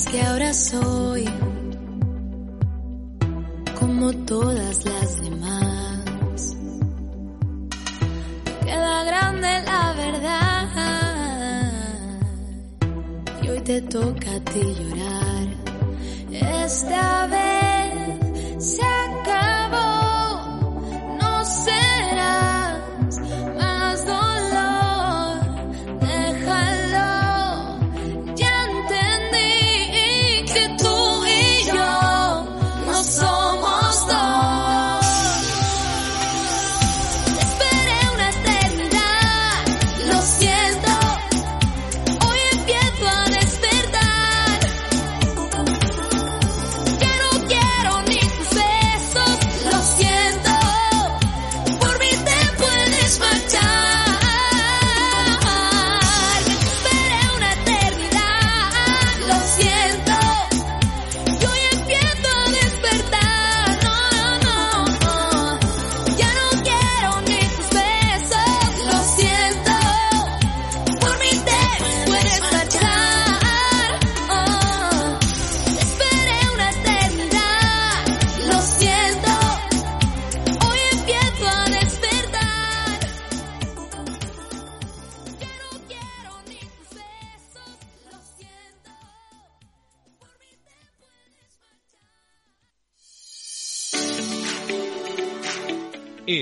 Que ahora soy como todas las demás. Queda grande la verdad y hoy te toca a ti llorar. Esta vez se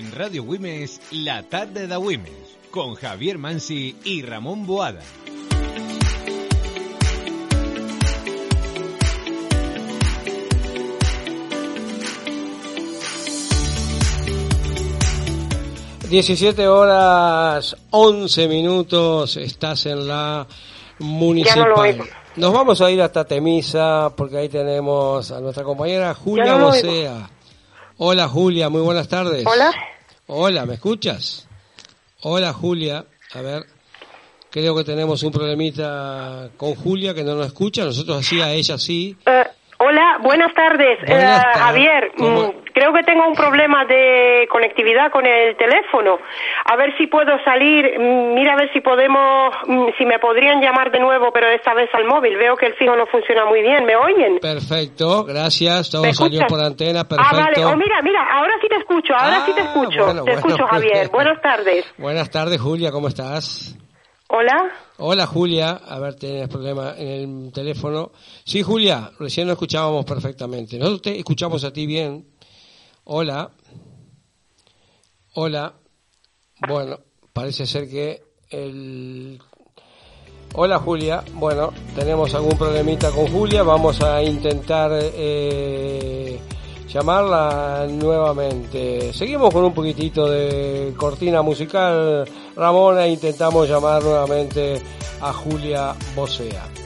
En Radio Wimes, La Tarde da Wimes, con Javier Mansi y Ramón Boada. Diecisiete horas 11 minutos, estás en la municipal. Ya no lo oigo. Nos vamos a ir hasta Temisa porque ahí tenemos a nuestra compañera Julia no lo Bocea. Hola Julia, muy buenas tardes. Hola. Hola, ¿me escuchas? Hola Julia, a ver, creo que tenemos un problemita con Julia que no nos escucha, nosotros así, a ella sí. Eh, hola, buenas tardes. Buenas Eh. Javier, ¿Cómo? Creo que tengo un problema de conectividad con el teléfono. A ver si puedo salir. mm, Mira a ver si podemos, mm, si me podrían llamar de nuevo, pero esta vez al móvil. Veo que el fijo no funciona muy bien. ¿Me oyen? Perfecto, gracias, todo ¿Me salió por antena, Ah, vale. perfecto. Oh, mira, mira, ahora sí te escucho, ahora sí te escucho. bueno, te bueno, escucho, Javier. *laughs* Buenas tardes. Buenas tardes Julia, ¿cómo estás? Hola. Hola Julia, a ver, tienes problema en el teléfono. Sí, Julia, recién lo escuchábamos perfectamente. Nosotros te escuchamos a ti bien. Hola. Hola. Bueno, parece ser que el... Hola Julia, bueno, tenemos algún problemita con Julia, vamos a intentar eh, llamarla nuevamente. Seguimos con un poquitito de cortina musical, Ramona, e intentamos llamar nuevamente a Julia Bocea.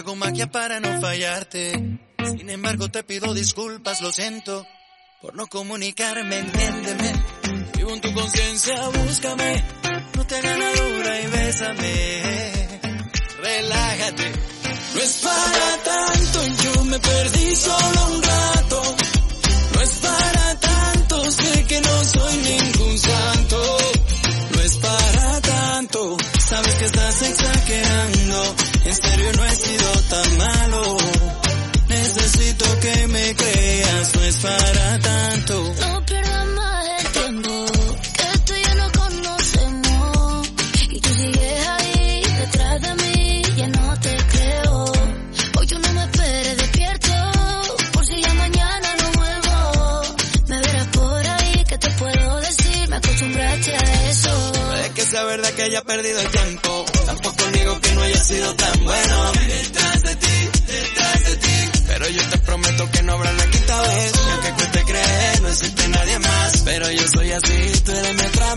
Hago magia para no fallarte. Sin embargo, te pido disculpas, lo siento. Por no comunicarme, entiéndeme. Vivo en tu conciencia, búscame. No te hagas dura y bésame. Relájate. No es para tanto, yo me perdí solo un rato. No es para tanto, sé que no soy ningún que me creas, no es para tanto. No pierdas más el tiempo, que tú y yo no conocemos. Y tú sigues ahí, detrás de mí, ya no te creo. Hoy tú no me esperes despierto, por si ya mañana no vuelvo. Me verás por ahí, que te puedo decir, me acostumbraste a eso. Hay que saber verdad que ella ha perdido el tiempo. Tampoco digo que no haya sido tan bueno. Detrás de ti, que no habrá la quinta vez. Y aunque cueste creer, no existe nadie más. Pero yo soy así, tú eres mi otra.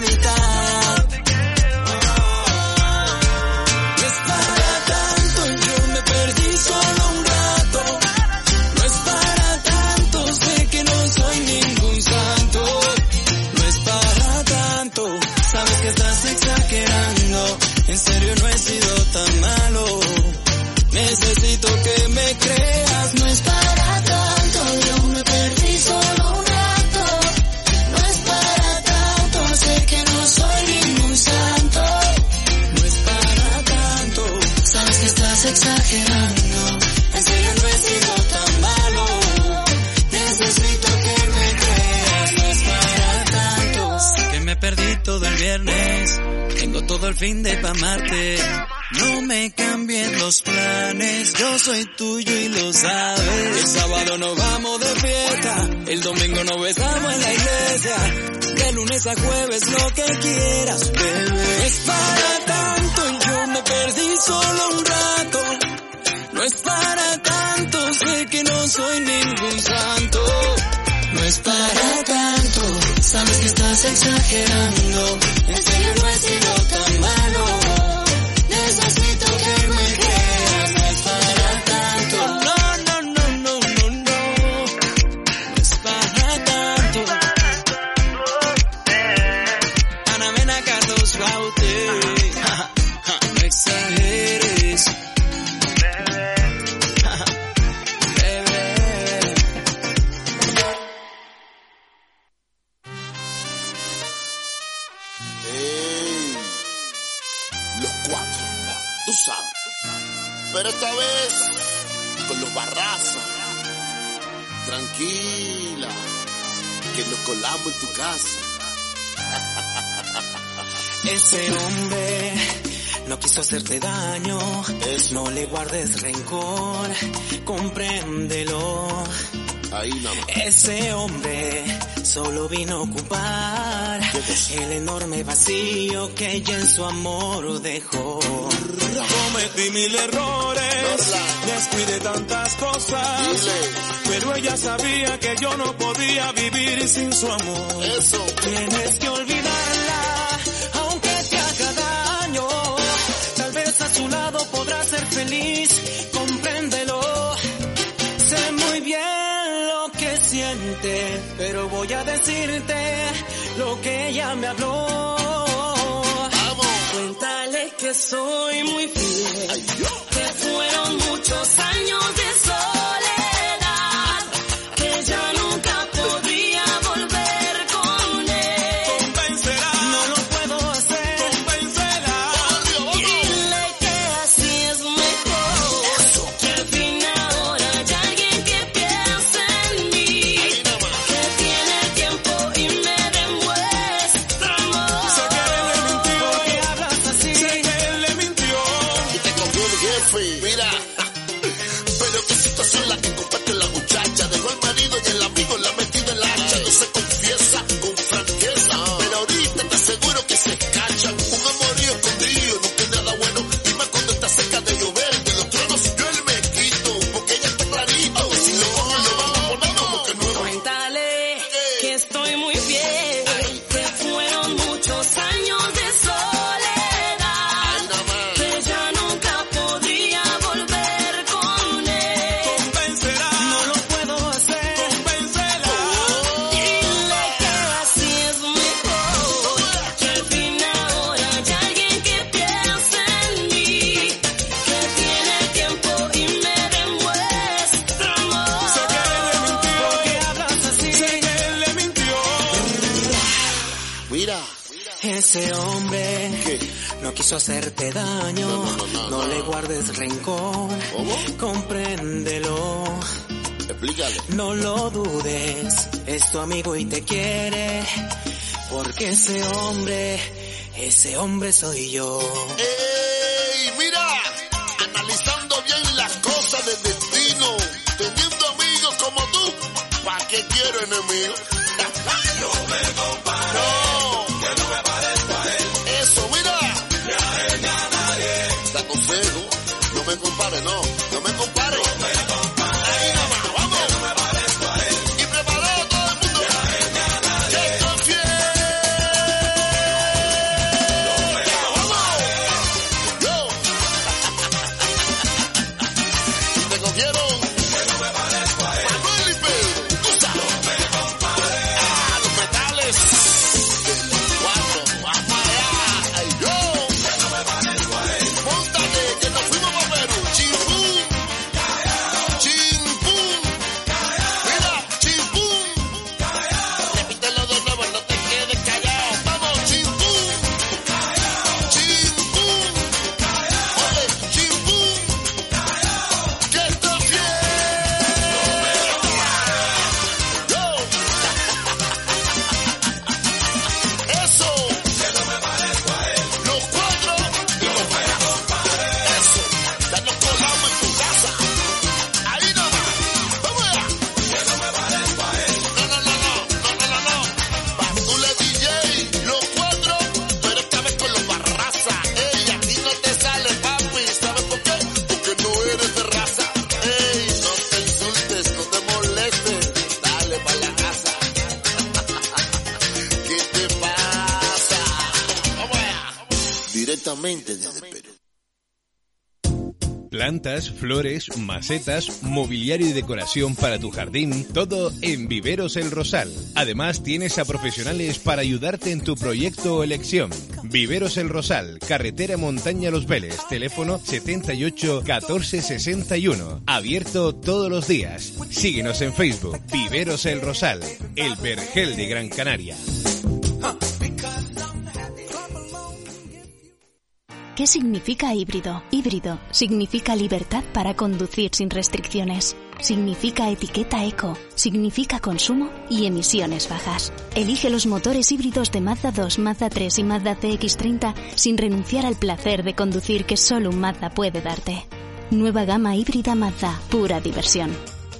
Todo el fin de pa'. No me cambien los planes, yo soy tuyo y lo sabes. El sábado nos vamos de fiesta, el domingo nos besamos en la iglesia. De lunes a jueves lo que quieras, bebé. Es para tanto yo me perdí solo un rato. No es para tanto, sé que no soy ningún santo. No es para tanto, sabes que estás exagerando. Guardes rencor, compréndelo. Ahí. Ese hombre solo vino a ocupar el enorme vacío que ella en su amor dejó. Cometí mil errores, descuidé tantas cosas, pero ella sabía que yo no podía vivir sin su amor. Eso. Tienes que olvidarla, feliz, compréndelo. Sé muy bien lo que siente, pero voy a decirte lo que ella me habló. Cuéntale que soy muy fiel, que fueron muchos años de soledad, guardes rencor, compréndelo. Explícale. No lo dudes, es tu amigo y te quiere, porque ese hombre, ese hombre soy yo. ¡Ey! Mira, analizando bien las cosas del destino, teniendo amigos como tú, ¿para qué quiero enemigos? Mobiliario y decoración para tu jardín, todo en Viveros El Rosal. Además, tienes a profesionales para ayudarte en tu proyecto o elección. Viveros El Rosal, carretera Montaña Los Vélez, teléfono 78 14 61. Abierto todos los días. Síguenos en Facebook, Viveros El Rosal, el vergel de Gran Canaria. ¿Qué significa híbrido? Híbrido significa libertad para conducir sin restricciones. Significa etiqueta eco. Significa consumo y emisiones bajas. Elige los motores híbridos de Mazda 2, Mazda 3 y Mazda CX30 sin renunciar al placer de conducir que solo un Mazda puede darte. Nueva gama híbrida Mazda, pura diversión.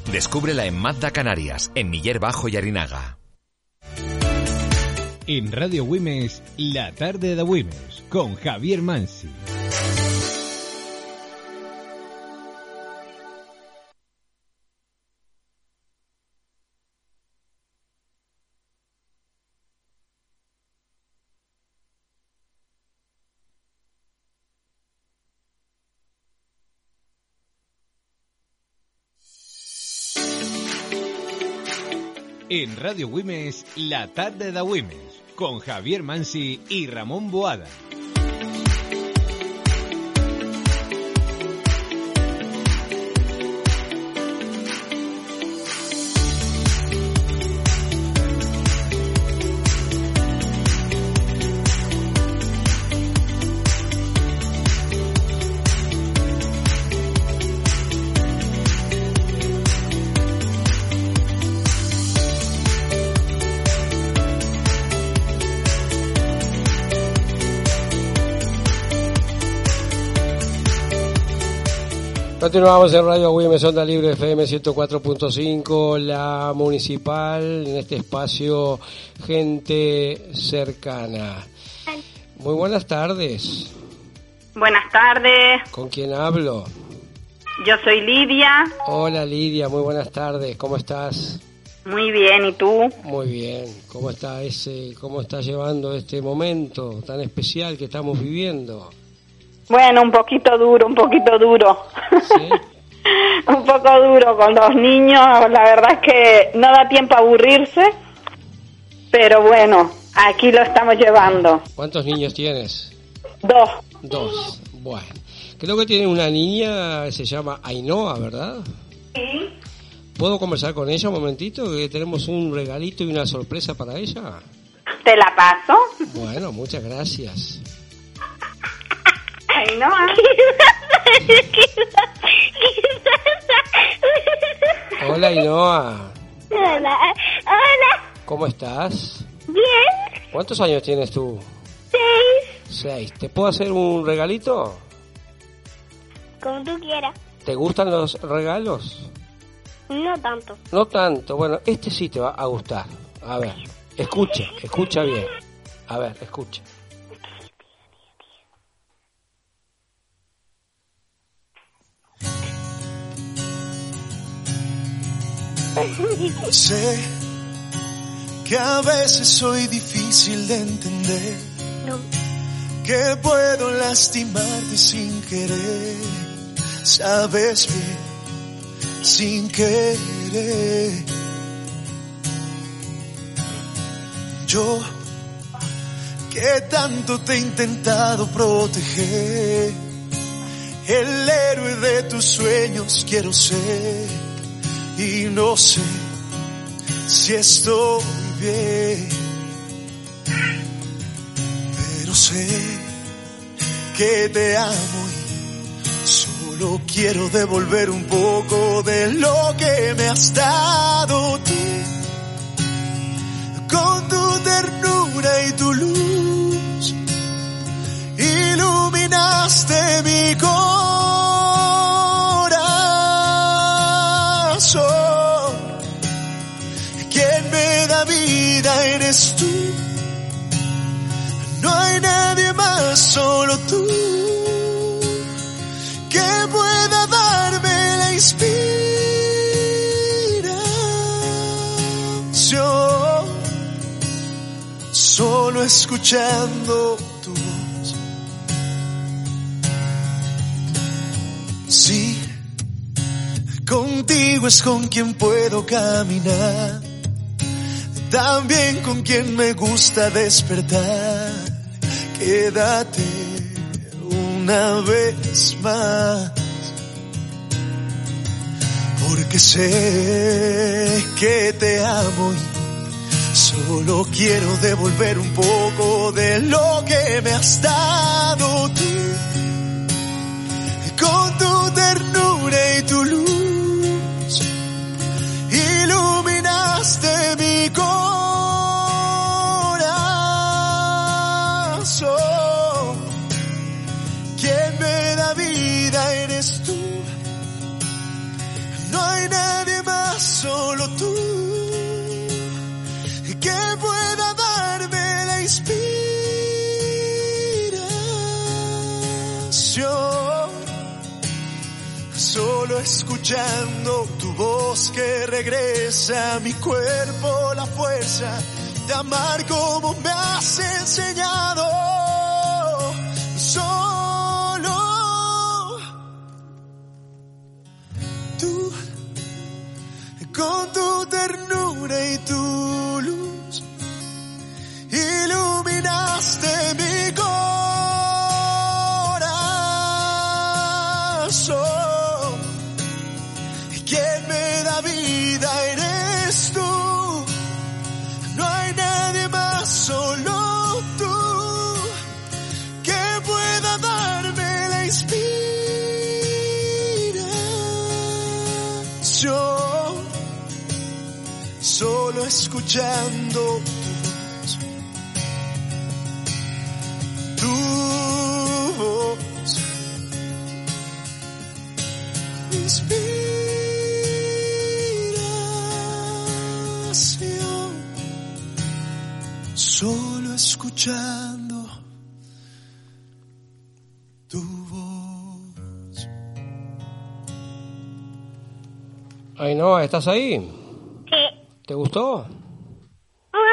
Descúbrela en Mazda Canarias, en Miller Bajo y Arinaga. En Radio Wimes, la tarde de Wimes, con Javier Mansi. En Radio Wimes, la tarde de Wimes, con Javier Mansi y Ramón Boada. Continuamos en Radio Wimes, Onda Libre FM 104.5, la municipal, en este espacio, gente cercana. Muy buenas tardes. Buenas tardes, ¿Con quién hablo? yo soy Lidia. Hola Lidia, muy buenas tardes. ¿Cómo estás? Muy bien, ¿y tú? Muy bien. ¿Cómo está ese, cómo está llevando este momento tan especial que estamos viviendo? Bueno, un poquito duro, un poquito duro. *laughs* un poco duro con los niños, la verdad es que no da tiempo a aburrirse, pero bueno, aquí lo estamos llevando. ¿Cuántos niños tienes? Dos. Dos. Bueno. Creo que tiene una niña, se llama Ainhoa, ¿verdad? Sí. ¿Puedo conversar con ella un momentito? Que tenemos un regalito y una sorpresa para ella. ¿Te la paso? Bueno, muchas gracias. Ay, no. *laughs* Hola Ainhoa, Hola, hola, ¿cómo estás? bien, ¿Cuántos años tienes tú? seis, Seis. ¿Te puedo hacer un regalito? como tú quieras. ¿Te gustan los regalos? No tanto. No tanto. Bueno, este sí te va a gustar. A ver, escucha, escucha bien. A ver, escucha. Sé que a veces soy difícil de entender, que puedo lastimarte sin querer, sabes bien, sin querer. Yo que tanto te he intentado proteger, el héroe de tus sueños quiero ser y no sé si estoy bien, pero sé que te amo y solo quiero devolver un poco de lo que me has dado tú, con tu ternura y tu luz, iluminaste mi corazón. eres tú. No hay nadie más, solo tú, que pueda darme la inspiración. Solo escuchando tu voz. Sí, contigo es con quien puedo caminar también con quien me gusta despertar. Quédate una vez más, porque sé que te amo y solo quiero devolver un poco de lo que me has dado tú con tu ternura y tu luz iluminaste mi corazón. Quien me da vida eres tú. No hay nadie más, solo tú. Solo escuchando tu voz que regresa a mi cuerpo la fuerza de amar como me has enseñado. Solo tú, con tu ternura y tu luz, iluminaste mi corazón. Escuchando tu voz. Inspiración. Solo escuchando tu voz. Ainhoa, ¿estás ahí? Sí. ¿Te gustó?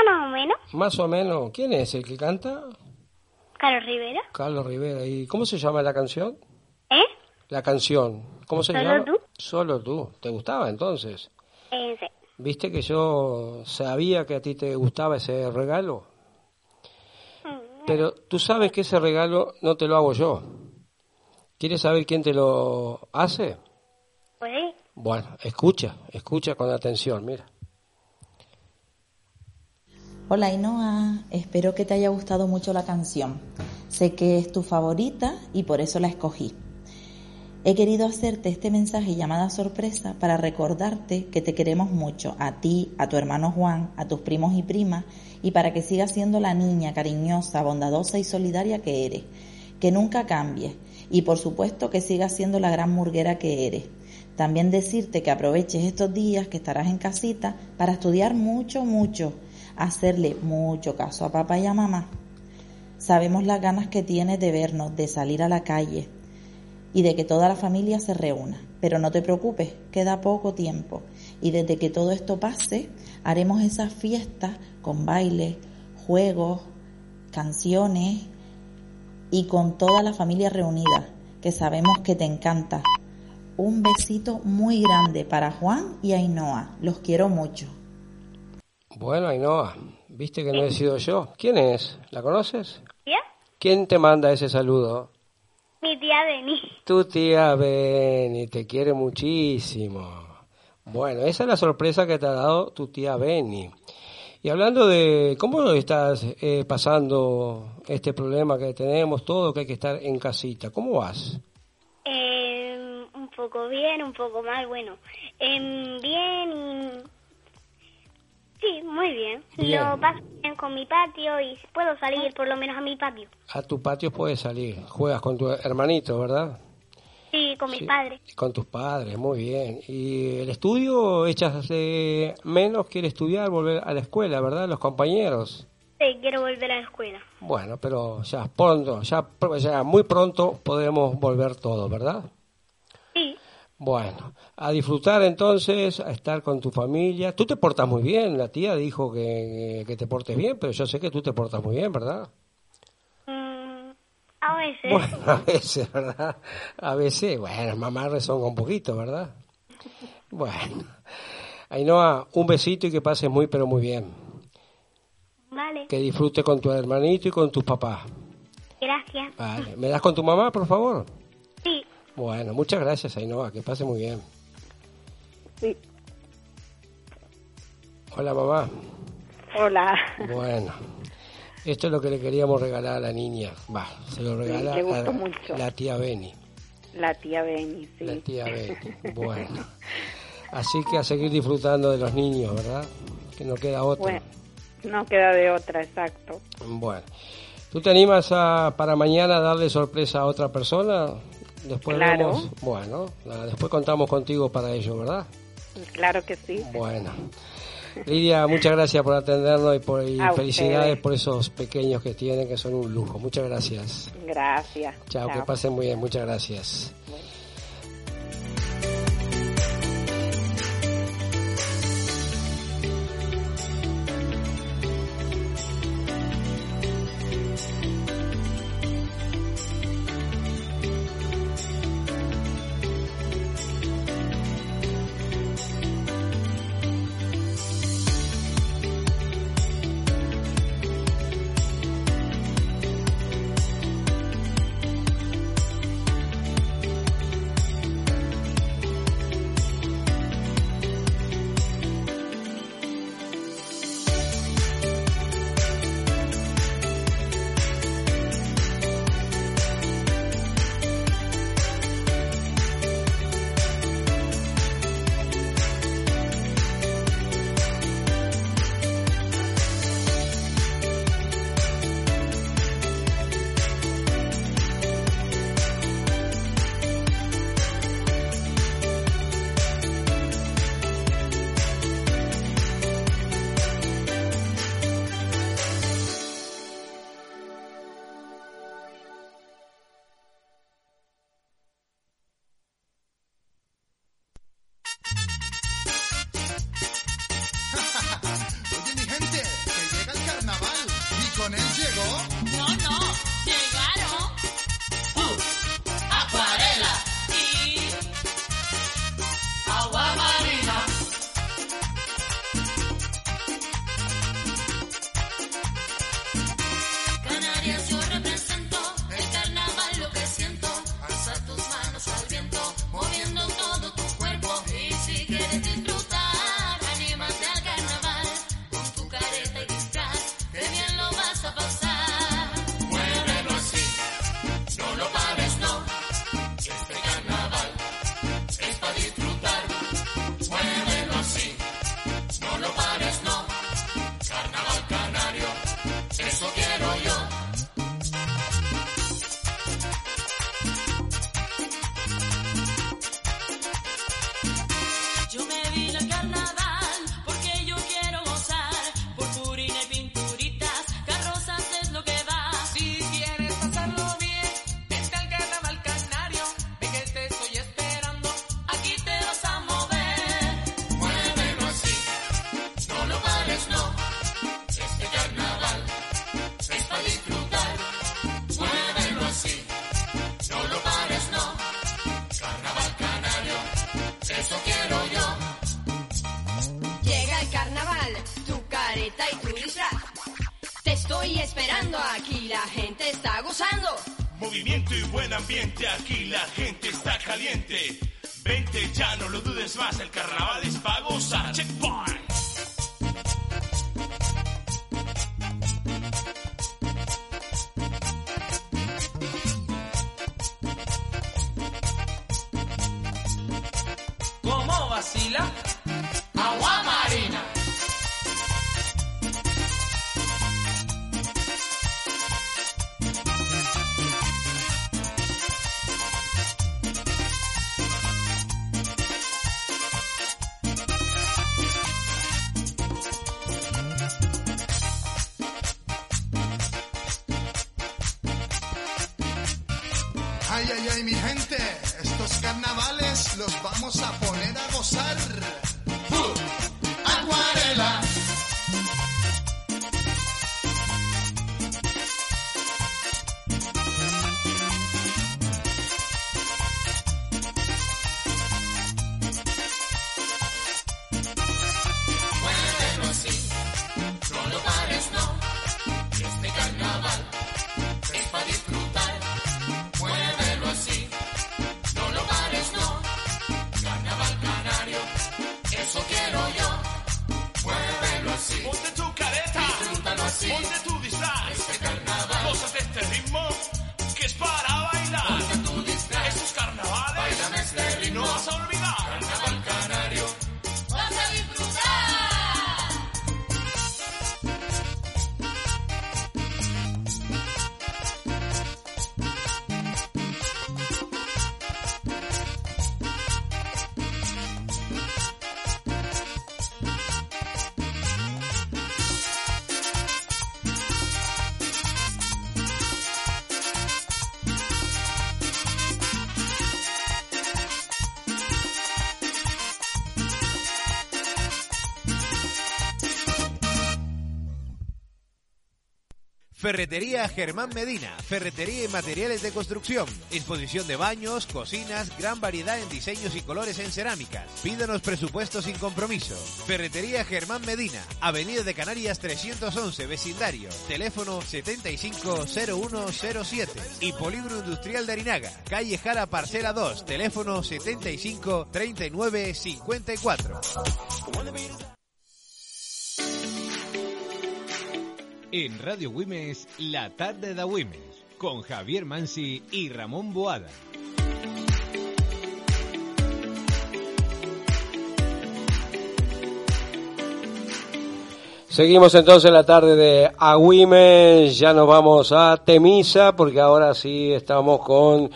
Más o menos. Más o menos. ¿Quién es el que canta? Carlos Rivera. Carlos Rivera. ¿Y cómo se llama la canción? ¿Eh? La canción. ¿Cómo se Solo llama? tú. Solo tú. ¿Te gustaba entonces? Eh, sí. ¿Viste que yo sabía que a ti te gustaba ese regalo? Pero tú sabes que ese regalo no te lo hago yo. ¿Quieres saber quién te lo hace? Pues sí. Bueno, escucha, escucha con atención, mira. Hola Ainhoa, espero que te haya gustado mucho la canción. Sé que es tu favorita y por eso la escogí. He querido hacerte este mensaje llamada sorpresa para recordarte que te queremos mucho, a ti, a tu hermano Juan, a tus primos y primas, y para que sigas siendo la niña cariñosa, bondadosa y solidaria que eres, que nunca cambies, y por supuesto que sigas siendo la gran murguera que eres. También decirte que aproveches estos días que estarás en casita para estudiar mucho, mucho, hacerle mucho caso a papá y a mamá. Sabemos las ganas que tienes de vernos, de salir a la calle y de que toda la familia se reúna. Pero no te preocupes, queda poco tiempo. Y desde que todo esto pase, haremos esas fiestas con bailes, juegos, canciones y con toda la familia reunida, que sabemos que te encanta. Un besito muy grande para Juan y Ainhoa. Los quiero mucho. Bueno, Ainhoa, ¿viste que no he sido yo? ¿Quién es? ¿La conoces? ¿Quién te manda ese saludo? Mi tía Beni. Tu tía Beni, te quiere muchísimo. Bueno, esa es la sorpresa que te ha dado tu tía Beni. Y hablando de cómo estás eh, pasando este problema que tenemos, todo que hay que estar en casita, ¿cómo vas? Eh, un poco bien, un poco mal, bueno. Em, bien y... Sí, muy bien. Bien. Lo paso bien con mi patio y puedo salir por lo menos a mi patio. A tu patio puedes salir, juegas con tu hermanito, ¿verdad? Sí, con mis Sí. padres. Con tus padres, muy bien. ¿Y el estudio echas de menos? ¿Quiere estudiar, volver a la escuela, verdad? Los compañeros. Sí, quiero volver a la escuela. Bueno, pero ya pronto, ya, muy pronto podemos volver todo, ¿verdad? Bueno, a disfrutar entonces, a estar con tu familia. Tú te portas muy bien, la tía dijo que, que te portes bien, pero yo sé que tú te portas muy bien, ¿verdad? Mm, a veces. Bueno, a veces, ¿verdad? A veces, bueno, mamá rezonga un poquito, ¿verdad? Bueno. Ainhoa, un besito y que pases muy, pero muy bien. Vale, Que disfrutes con tu hermanito y con tus papás. gracias. Vale. ¿Me das con tu mamá, por favor? Sí. Bueno, muchas gracias, Ainhoa. Que pase muy bien. Sí. Hola, mamá. Hola. Bueno, esto es lo que le queríamos regalar a la niña. Va, se lo regala le gustó a mucho. la tía Beni. La tía Beni, sí. La tía *laughs* Beni. Bueno, así que a seguir disfrutando de los niños, ¿verdad? Que no queda otra. Bueno, no queda de otra, exacto. Bueno, ¿tú te animas a, para mañana a darle sorpresa a otra persona? Después Claro. vemos. Bueno, después contamos contigo para ello, ¿verdad? Claro que sí. Bueno. Lidia, muchas gracias por atendernos y, por, y felicidades ustedes. por esos pequeños que tienen, que son un lujo. Muchas gracias. Gracias. Chao, que pasen muy bien. Muchas gracias. Estoy esperando aquí, la gente está gozando. Movimiento y buen ambiente, aquí la gente está caliente. Vente ya, no lo dudes más, el carnaval es para gozar. Checkpoint. Ferretería Germán Medina, ferretería y materiales de construcción, exposición de baños, cocinas, gran variedad en diseños y colores en cerámicas. Pídanos presupuesto sin compromiso. Ferretería Germán Medina, Avenida de Canarias 311, vecindario, teléfono 750107 y Polígono Industrial de Arinaga, calle Jara Parcela 2, teléfono 75 Radio Wimes, La Tarde da Wimes, con Javier Mansi y Ramón Boada. Seguimos entonces la tarde de Agüimes, ya nos vamos a Temisa porque ahora sí estamos con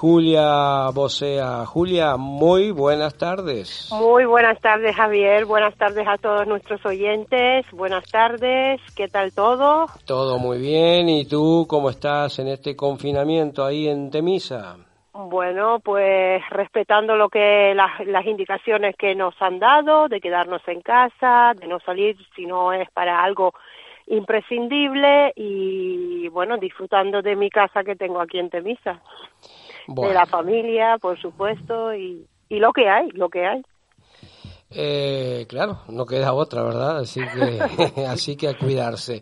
Julia Bosea. Julia, muy buenas tardes. Muy buenas tardes, Javier. Buenas tardes a todos nuestros oyentes. Buenas tardes. ¿Qué tal todo? Todo muy bien. ¿Y tú cómo estás en este confinamiento ahí en Temisa? Bueno, pues respetando lo que las, las indicaciones que nos han dado de quedarnos en casa, de no salir si no es para algo imprescindible y bueno, disfrutando de mi casa que tengo aquí en Temisa. De la familia, por supuesto, y, y lo que hay, lo que hay. Eh, claro, no queda otra, ¿verdad? Así que, *laughs* así que a cuidarse.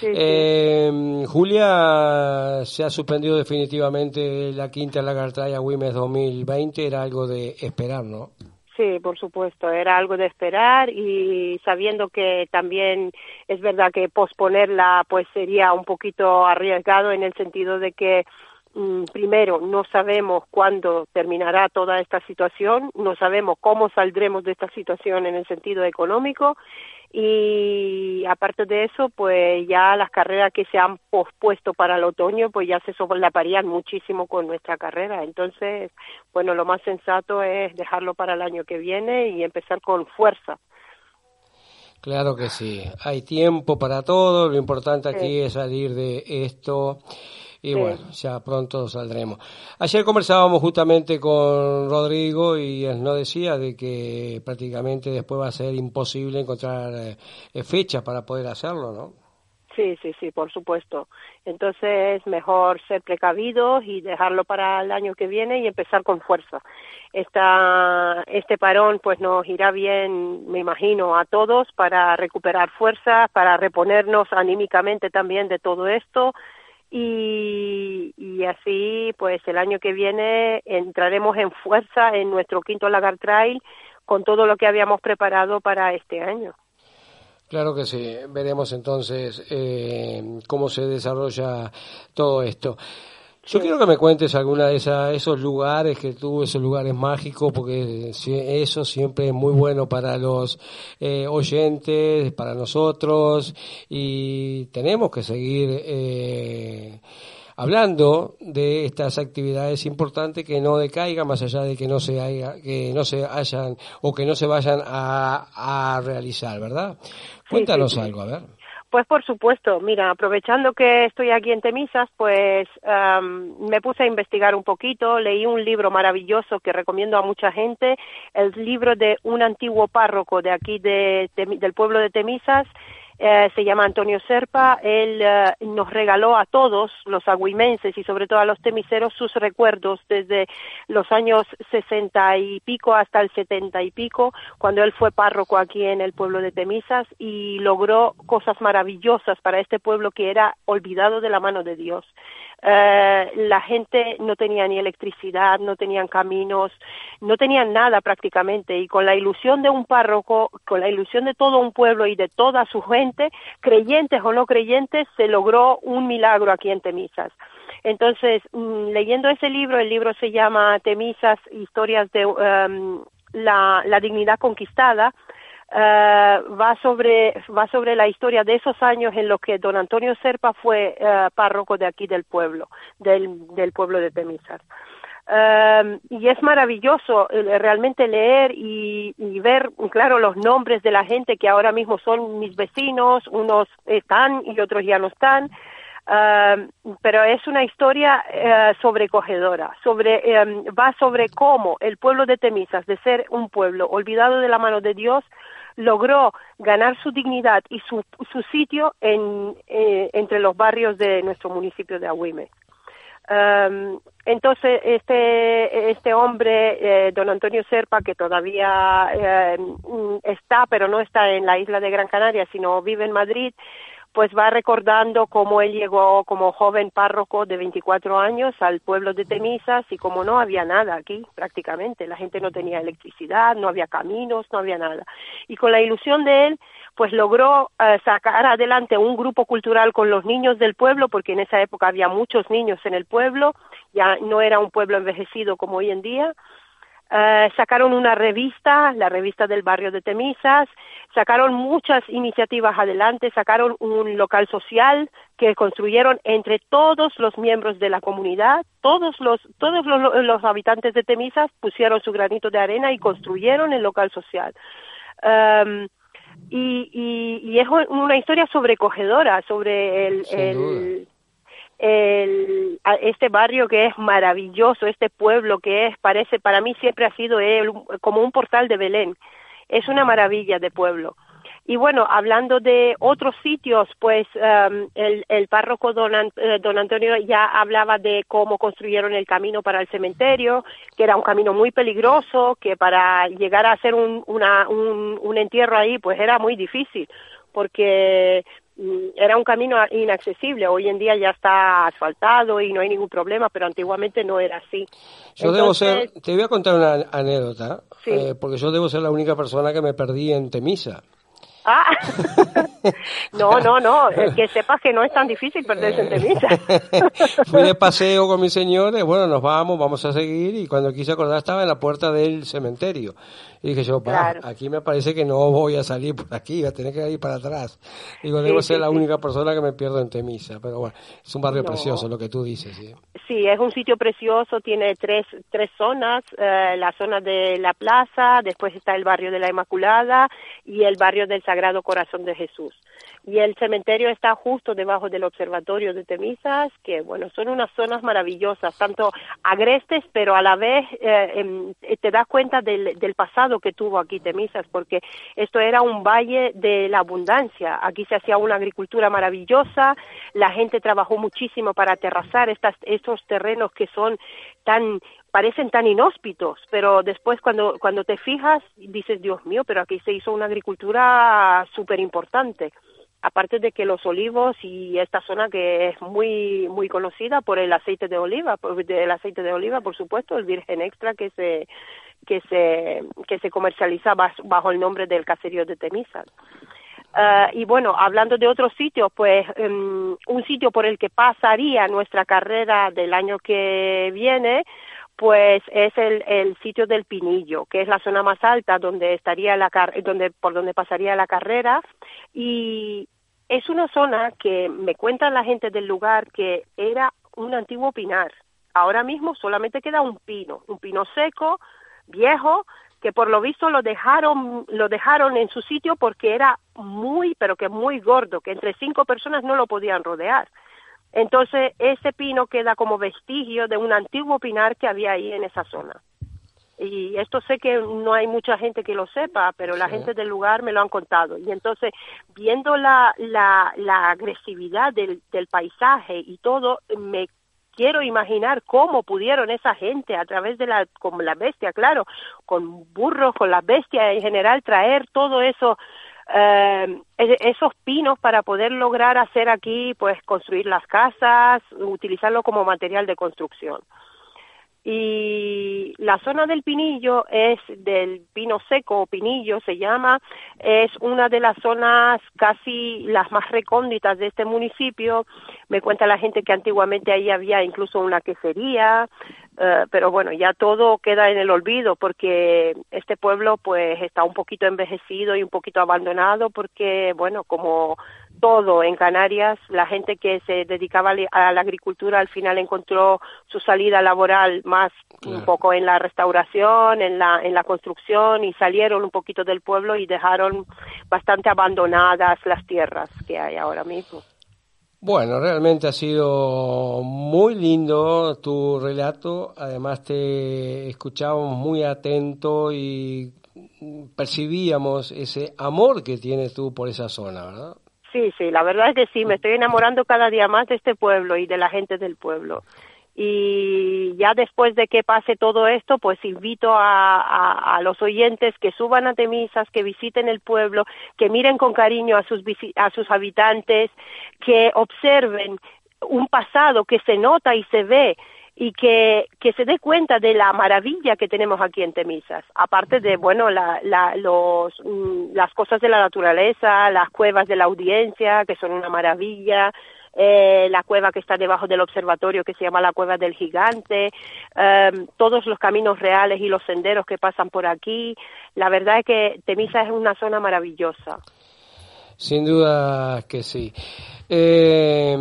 Sí, Eh, Julia, se ha suspendido definitivamente la quinta Lagartaya Wimes 2020, era algo de esperar, ¿no? Sí, por supuesto, era algo de esperar y sabiendo que también es verdad que posponerla pues sería un poquito arriesgado en el sentido de que primero no sabemos cuándo terminará toda esta situación, no sabemos cómo saldremos de esta situación en el sentido económico y aparte de eso pues ya las carreras que se han pospuesto para el otoño pues ya se solaparían muchísimo con nuestra carrera. Entonces bueno lo más sensato es dejarlo para el año que viene y empezar con fuerza. Claro que sí, hay tiempo para todo, lo importante aquí Sí. es salir de esto y Sí. bueno, ya pronto saldremos. Ayer conversábamos justamente con Rodrigo y él nos decía de que prácticamente después va a ser imposible encontrar eh, fechas para poder hacerlo, ¿no? Sí, sí, sí, por supuesto. Entonces es mejor ser precavidos y dejarlo para el año que viene y empezar con fuerza. Esta, este parón pues nos irá bien, me imagino, a todos para recuperar fuerzas, para reponernos anímicamente también de todo esto y, y así pues el año que viene entraremos en fuerza en nuestro quinto Lagar Trail con todo lo que habíamos preparado para este año. Claro que sí, veremos entonces eh, cómo se desarrolla todo esto. Yo quiero que me cuentes alguna de esa, esos lugares que tú, esos lugares mágicos, porque eso siempre es muy bueno para los eh, oyentes, para nosotros, y tenemos que seguir eh, hablando de estas actividades importantes que no decaigan más allá de que no se haya, que no se hayan o que no se vayan a, a realizar, ¿verdad? Cuéntanos sí, sí. algo, a ver. Pues por supuesto, mira, aprovechando que estoy aquí en Temisas, pues am, me puse a investigar un poquito, leí un libro maravilloso que recomiendo a mucha gente, el libro de un antiguo párroco de aquí de, Temi- del pueblo de Temisas, eh, se llama Antonio Serpa, él eh, nos regaló a todos los agüimenses y sobre todo a los temiseros sus recuerdos desde los años sesenta y pico hasta el setenta y pico, cuando él fue párroco aquí en el pueblo de Temisas y logró cosas maravillosas para este pueblo que era olvidado de la mano de Dios. Eh, la gente no tenía ni electricidad, no tenían caminos, no tenían nada prácticamente y con la ilusión de un párroco, con la ilusión de todo un pueblo y de toda su gente, creyentes o no creyentes, se logró un milagro aquí en Temisas. Entonces, mm, leyendo ese libro, el libro se llama Temisas, historias de la, la dignidad conquistada, eh, va sobre va sobre la historia de esos años en los que don Antonio Serpa fue eh, párroco de aquí del pueblo del, pueblo de Temisas Eh, y es maravilloso eh, realmente leer y, ver claro los nombres de la gente que ahora mismo son mis vecinos unos están y otros ya no están. Um, pero es una historia eh, sobrecogedora, sobre, em, va sobre cómo el pueblo de Temisas, de ser un pueblo olvidado de la mano de Dios, logró ganar su dignidad y su, su sitio en, eh, entre los barrios de nuestro municipio de Agüime. Um, entonces, este, este hombre, eh, don Antonio Serpa, que todavía eh, está, pero no está en la isla de Gran Canaria, sino vive en Madrid, pues va recordando cómo él llegó como joven párroco de 24 años al pueblo de Temisas y como no había nada aquí prácticamente, la gente no tenía electricidad, no había caminos, no había nada. Y con la ilusión de él, pues logró eh, sacar adelante un grupo cultural con los niños del pueblo, porque en esa época había muchos niños en el pueblo, ya no era un pueblo envejecido como hoy en día, eh, sacaron una revista, la revista del barrio de Temisas, sacaron muchas iniciativas adelante, sacaron un local social que construyeron entre todos los miembros de la comunidad, todos los todos los, los habitantes de Temisas pusieron su granito de arena y construyeron el local social. Um, y, y, y es una historia sobrecogedora sobre el, el. El, este barrio que es maravilloso, este pueblo que es, parece, para mí siempre ha sido él como un portal de Belén. Es una maravilla de pueblo. Y bueno, hablando de otros sitios, pues um, el, el párroco don, eh, don Antonio ya hablaba de cómo construyeron el camino para el cementerio, que era un camino muy peligroso, que para llegar a hacer un, una, un, un entierro ahí, pues era muy difícil, porque era un camino inaccesible. Hoy en día ya está asfaltado y no hay ningún problema, pero antiguamente no era así. Yo debo ser, te voy a contar una anécdota, Sí. eh, porque yo debo ser la única persona que me perdí en Temisa. Ah, *laughs* no, no, no, eh, que sepas que no es tan difícil perderse en Temisa. *laughs* Fui de paseo con mi señora y bueno, nos vamos, vamos a seguir y cuando quise acordar estaba en la puerta del cementerio. Y dije yo, Claro. aquí me parece que no voy a salir por aquí, voy a tener que ir para atrás. Digo, debo sí, ser la sí. única persona que me pierdo en Temisa, pero bueno, es un barrio No. precioso lo que tú dices. ¿sí? Sí, es un sitio precioso, tiene tres, tres zonas, eh, la zona de la plaza, después está el barrio de la Inmaculada y el barrio del Sagrado Corazón de Jesús. Y el cementerio está justo debajo del observatorio de Temisas, que bueno, son unas zonas maravillosas, tanto agrestes, pero a la vez eh, em, te das cuenta del, del pasado que tuvo aquí Temisas, porque esto era un valle de la abundancia. Aquí se hacía una agricultura maravillosa, la gente trabajó muchísimo para aterrazar estas, estos terrenos que son tan parecen tan inhóspitos, pero después cuando cuando te fijas dices Dios mío, pero aquí se hizo una agricultura súper importante. Aparte de que los olivos y esta zona que es muy muy conocida por el aceite de oliva, por el aceite de oliva, por supuesto, el virgen extra que se que se que se comercializa bajo el nombre del caserío de Temisas. Ah, y bueno, hablando de otros sitios, pues em, un sitio por el que pasaría nuestra carrera del año que viene, pues es el, el sitio del Pinillo, que es la zona más alta donde estaría la car- donde por donde pasaría la carrera y es una zona que me cuenta la gente del lugar que era un antiguo pinar. Ahora mismo solamente queda un pino, un pino seco, viejo, que por lo visto lo dejaron lo dejaron en su sitio porque era muy pero que muy gordo, que entre cinco personas no lo podían rodear. Entonces, ese pino queda como vestigio de un antiguo pinar que había ahí en esa zona. Y esto sé que no hay mucha gente que lo sepa, pero la gente del lugar me lo han contado. Y entonces, viendo la, la, la agresividad del, del paisaje y todo, me quiero imaginar cómo pudieron esa gente a través de la, con la bestia, claro, con burros, con la bestia en general, traer todo eso, eh, esos pinos para poder lograr hacer aquí, pues construir las casas, utilizarlo como material de construcción. Y la zona del pinillo es del pino seco o pinillo se llama, es una de las zonas casi las más recónditas de este municipio. Me cuenta la gente que antiguamente ahí había incluso una quesería, eh, pero bueno, ya todo queda en el olvido porque este pueblo pues está un poquito envejecido y un poquito abandonado porque bueno, como todo en Canarias, la gente que se dedicaba a la agricultura al final encontró su salida laboral más un poco en la restauración, en la en la construcción y salieron un poquito del pueblo y dejaron bastante abandonadas las tierras que hay ahora mismo. Bueno, realmente ha sido muy lindo tu relato. Además te escuchábamos muy atento y percibíamos ese amor que tienes tú por esa zona, ¿verdad? Sí, sí, la verdad es que sí, me estoy enamorando cada día más de este pueblo y de la gente del pueblo. Y ya después de que pase todo esto, pues invito a, a- a los oyentes que suban a Temisas, que visiten el pueblo, que miren con cariño a sus, a sus habitantes, que observen un pasado que se nota y se ve y que, que se dé cuenta de la maravilla que tenemos aquí en Temisas. Aparte de, bueno, la, la, los, mm, las cosas de la naturaleza, las cuevas de la audiencia, que son una maravilla, eh, la cueva que está debajo del observatorio que se llama la Cueva del Gigante, eh, todos los caminos reales y los senderos que pasan por aquí. La verdad es que Temisa es una zona maravillosa. Sin duda que sí. Eh,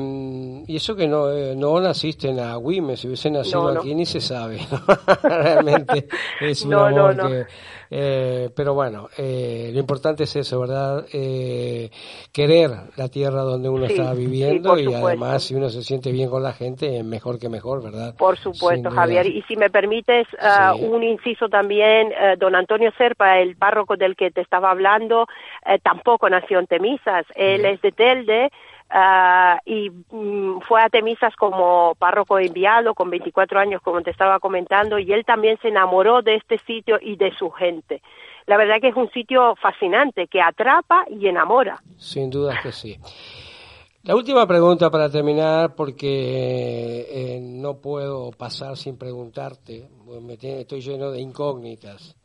y eso que no, eh, no naciste en Agüime, si hubiese nacido No, no. aquí ni se sabe. *laughs* Realmente es un No, amor que... eh, pero bueno, eh, lo importante es eso, ¿verdad? Eh, querer la tierra donde uno Sí, está viviendo y supuesto. además si uno se siente bien con la gente, mejor que mejor, ¿verdad? Por supuesto. Javier. Y si me permites Sí. un inciso también, eh, don Antonio Serpa, el párroco del que te estaba hablando, eh, tampoco nació en Temisas. Él es de Telde. Ah, y mm, fue a Temisas como párroco enviado con 24 años, como te estaba comentando, y él también se enamoró de este sitio y de su gente. La verdad que es un sitio fascinante que atrapa y enamora. Sin duda que sí. La última pregunta para terminar, porque eh, no puedo pasar sin preguntarte, me tiene- estoy lleno de incógnitas.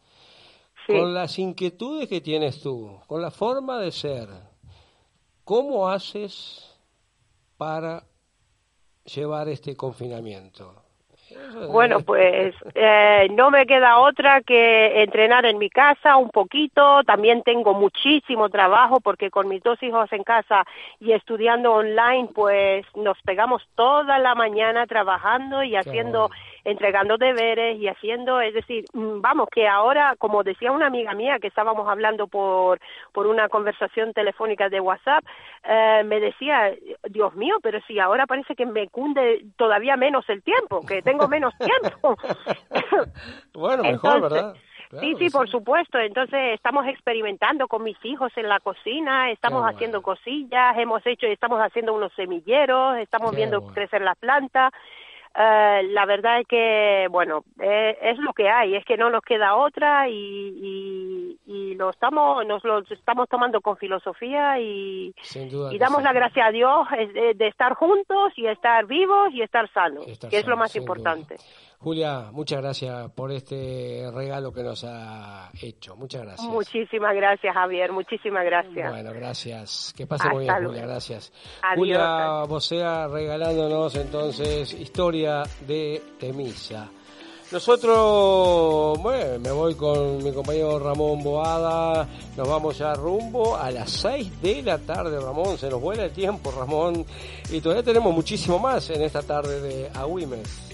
Con las inquietudes que tienes tú, con la forma de ser, ¿cómo haces para llevar este confinamiento? Bueno, pues eh, no me queda otra que entrenar en mi casa un poquito. También tengo muchísimo trabajo porque con mis dos hijos en casa y estudiando online, pues nos pegamos toda la mañana trabajando y haciendo, entregando deberes y haciendo, es decir, mm, vamos, que ahora, como decía una amiga mía que estábamos hablando por, por una conversación telefónica de WhatsApp, eh, me decía, Dios mío, pero si ahora parece que me cunde todavía menos el tiempo, que tengo menos tiempo. *laughs* Bueno, mejor, Entonces, ¿verdad? sí, sí, por supuesto. Entonces estamos experimentando con mis hijos en la cocina, estamos Qué haciendo cosillas, hemos hecho, estamos haciendo unos semilleros, estamos Qué viendo bueno. crecer las plantas. Eh, la verdad es que, bueno, eh, es lo que hay, es que no nos queda otra y, y, y lo estamos, nos lo estamos tomando con filosofía y, y damos sí. la gracia a Dios eh, de, de estar juntos y estar vivos y estar sanos, Estar que es lo más importante. Julia, muchas gracias por este regalo que nos ha hecho. Muchas gracias. Muchísimas gracias, Javier, muchísimas gracias. Bueno, gracias. Que pase muy bien, Julia. Gracias. Adiós. Julia Bosea regalándonos entonces historia de Temisa. Nosotros, bueno, me voy con mi compañero Ramón Boada, nos vamos ya rumbo a las 6 de la tarde, Ramón, se nos vuela el tiempo, Ramón, y todavía tenemos muchísimo más en esta tarde de. Agüimes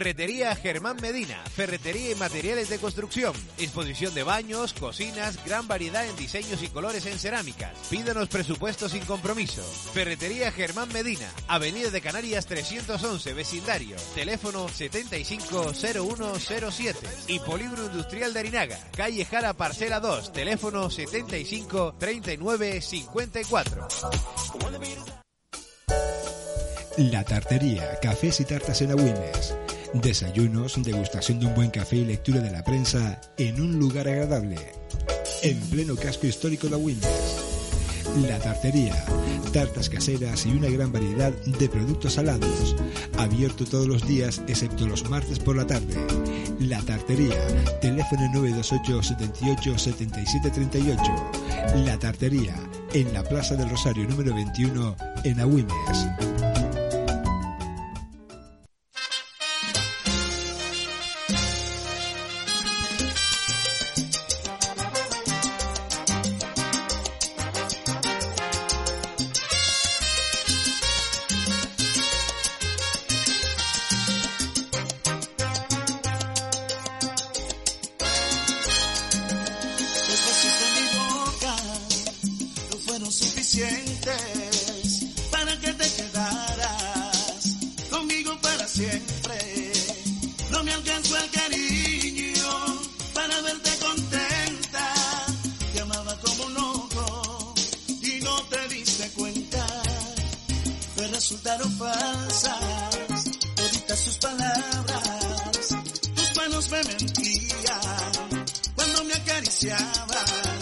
Ferretería Germán Medina, ferretería y materiales de construcción, Exposición de baños, cocinas, gran variedad en diseños y colores en cerámicas. Pídanos presupuestos sin compromiso. Ferretería Germán Medina, Avenida de Canarias 311, vecindario, teléfono 750107 y Polígono Industrial de Arinaga, calle Jara Parcela 2, teléfono 753954. La Tartería, cafés y tartas en Agüines Desayunos, degustación de un buen café y lectura de la prensa en un lugar agradable. En pleno casco histórico de Wilmes. La tartería, tartas caseras y una gran variedad de productos salados. Abierto todos los días excepto los martes por la tarde. La tartería, teléfono 928 78 77 38. La tartería, en la Plaza del Rosario número 21 en Agüimes. día cuando me acariciaba.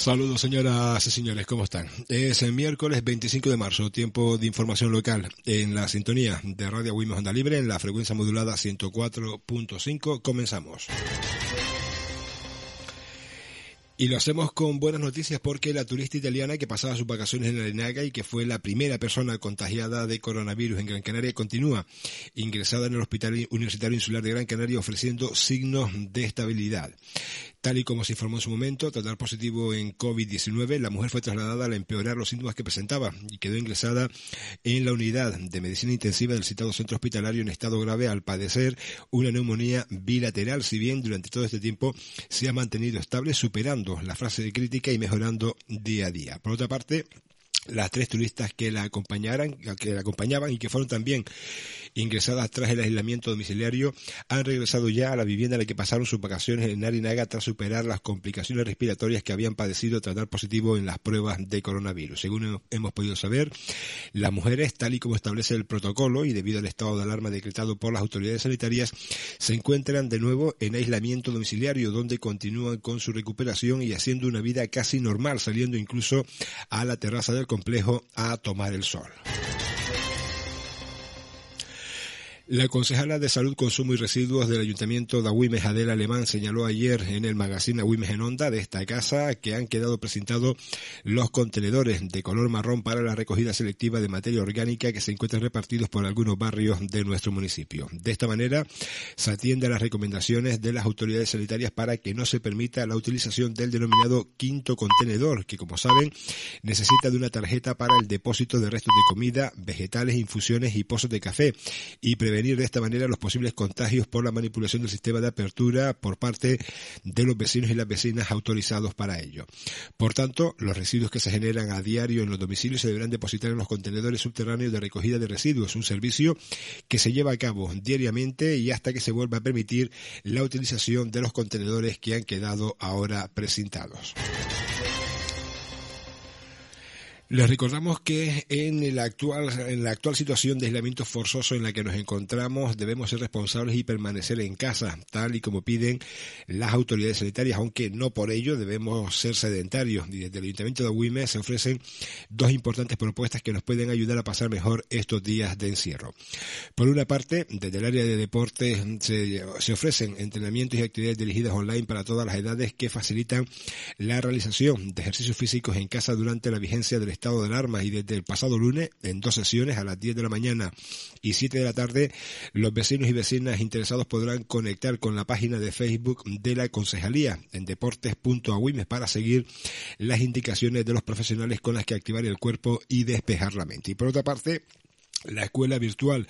Saludos señoras y señores, ¿cómo están? Es el miércoles 25 de marzo, tiempo de información local en la sintonía de Radio Wimos Onda Libre en la frecuencia modulada 104.5. Comenzamos. Y lo hacemos con buenas noticias porque la turista italiana que pasaba sus vacaciones en Arenaga y que fue la primera persona contagiada de coronavirus en Gran Canaria continúa ingresada en el Hospital Universitario Insular de Gran Canaria ofreciendo signos de estabilidad. Tal y como se informó en su momento, tras dar positivo en COVID-19, la mujer fue trasladada al empeorar los síntomas que presentaba y quedó ingresada en la unidad de medicina intensiva del citado centro hospitalario en estado grave al padecer una neumonía bilateral, si bien durante todo este tiempo se ha mantenido estable, superando la frase de crítica y mejorando día a día. Por otra parte, las tres turistas que la acompañaran, que la acompañaban y que fueron también ingresadas tras el aislamiento domiciliario han regresado ya a la vivienda en la que pasaron sus vacaciones en Narinaga tras superar las complicaciones respiratorias que habían padecido tras dar positivo en las pruebas de coronavirus. Según hemos podido saber, las mujeres, tal y como establece el protocolo y debido al estado de alarma decretado por las autoridades sanitarias, se encuentran de nuevo en aislamiento domiciliario donde continúan con su recuperación y haciendo una vida casi normal, saliendo incluso a la terraza del complejo a tomar el sol. La concejala de Salud, Consumo y Residuos del Ayuntamiento de Agüimes, Adela Alemán, señaló ayer en el magazine Agüimes en Onda de esta casa que han quedado presentados los contenedores de color marrón para la recogida selectiva de materia orgánica que se encuentran repartidos por algunos barrios de nuestro municipio. De esta manera, se atiende a las recomendaciones de las autoridades sanitarias para que no se permita la utilización del denominado quinto contenedor, que como saben, necesita de una tarjeta para el depósito de restos de comida, vegetales, infusiones y pozos de café y prevenir de esta manera los posibles contagios por la manipulación del sistema de apertura por parte de los vecinos y las vecinas autorizados para ello. Por tanto, los residuos que se generan a diario en los domicilios se deberán depositar en los contenedores subterráneos de recogida de residuos, un servicio que se lleva a cabo diariamente y hasta que se vuelva a permitir la utilización de los contenedores que han quedado ahora presentados. Les recordamos que en la actual, en la actual situación de aislamiento forzoso en la que nos encontramos debemos ser responsables y permanecer en casa, tal y como piden las autoridades sanitarias, aunque no por ello debemos ser sedentarios. Y desde el Ayuntamiento de Agüime se ofrecen dos importantes propuestas que nos pueden ayudar a pasar mejor estos días de encierro. Por una parte, desde el área de deportes se, se ofrecen entrenamientos y actividades dirigidas online para todas las edades que facilitan la realización de ejercicios físicos en casa durante la vigencia del estado de alarma y desde el pasado lunes, en dos sesiones, a las 10 de la mañana y 7 de la tarde, los vecinos y vecinas interesados podrán conectar con la página de Facebook de la Concejalía en deportes.agüimes para seguir las indicaciones de los profesionales con las que activar el cuerpo y despejar la mente. Y por otra parte, la escuela virtual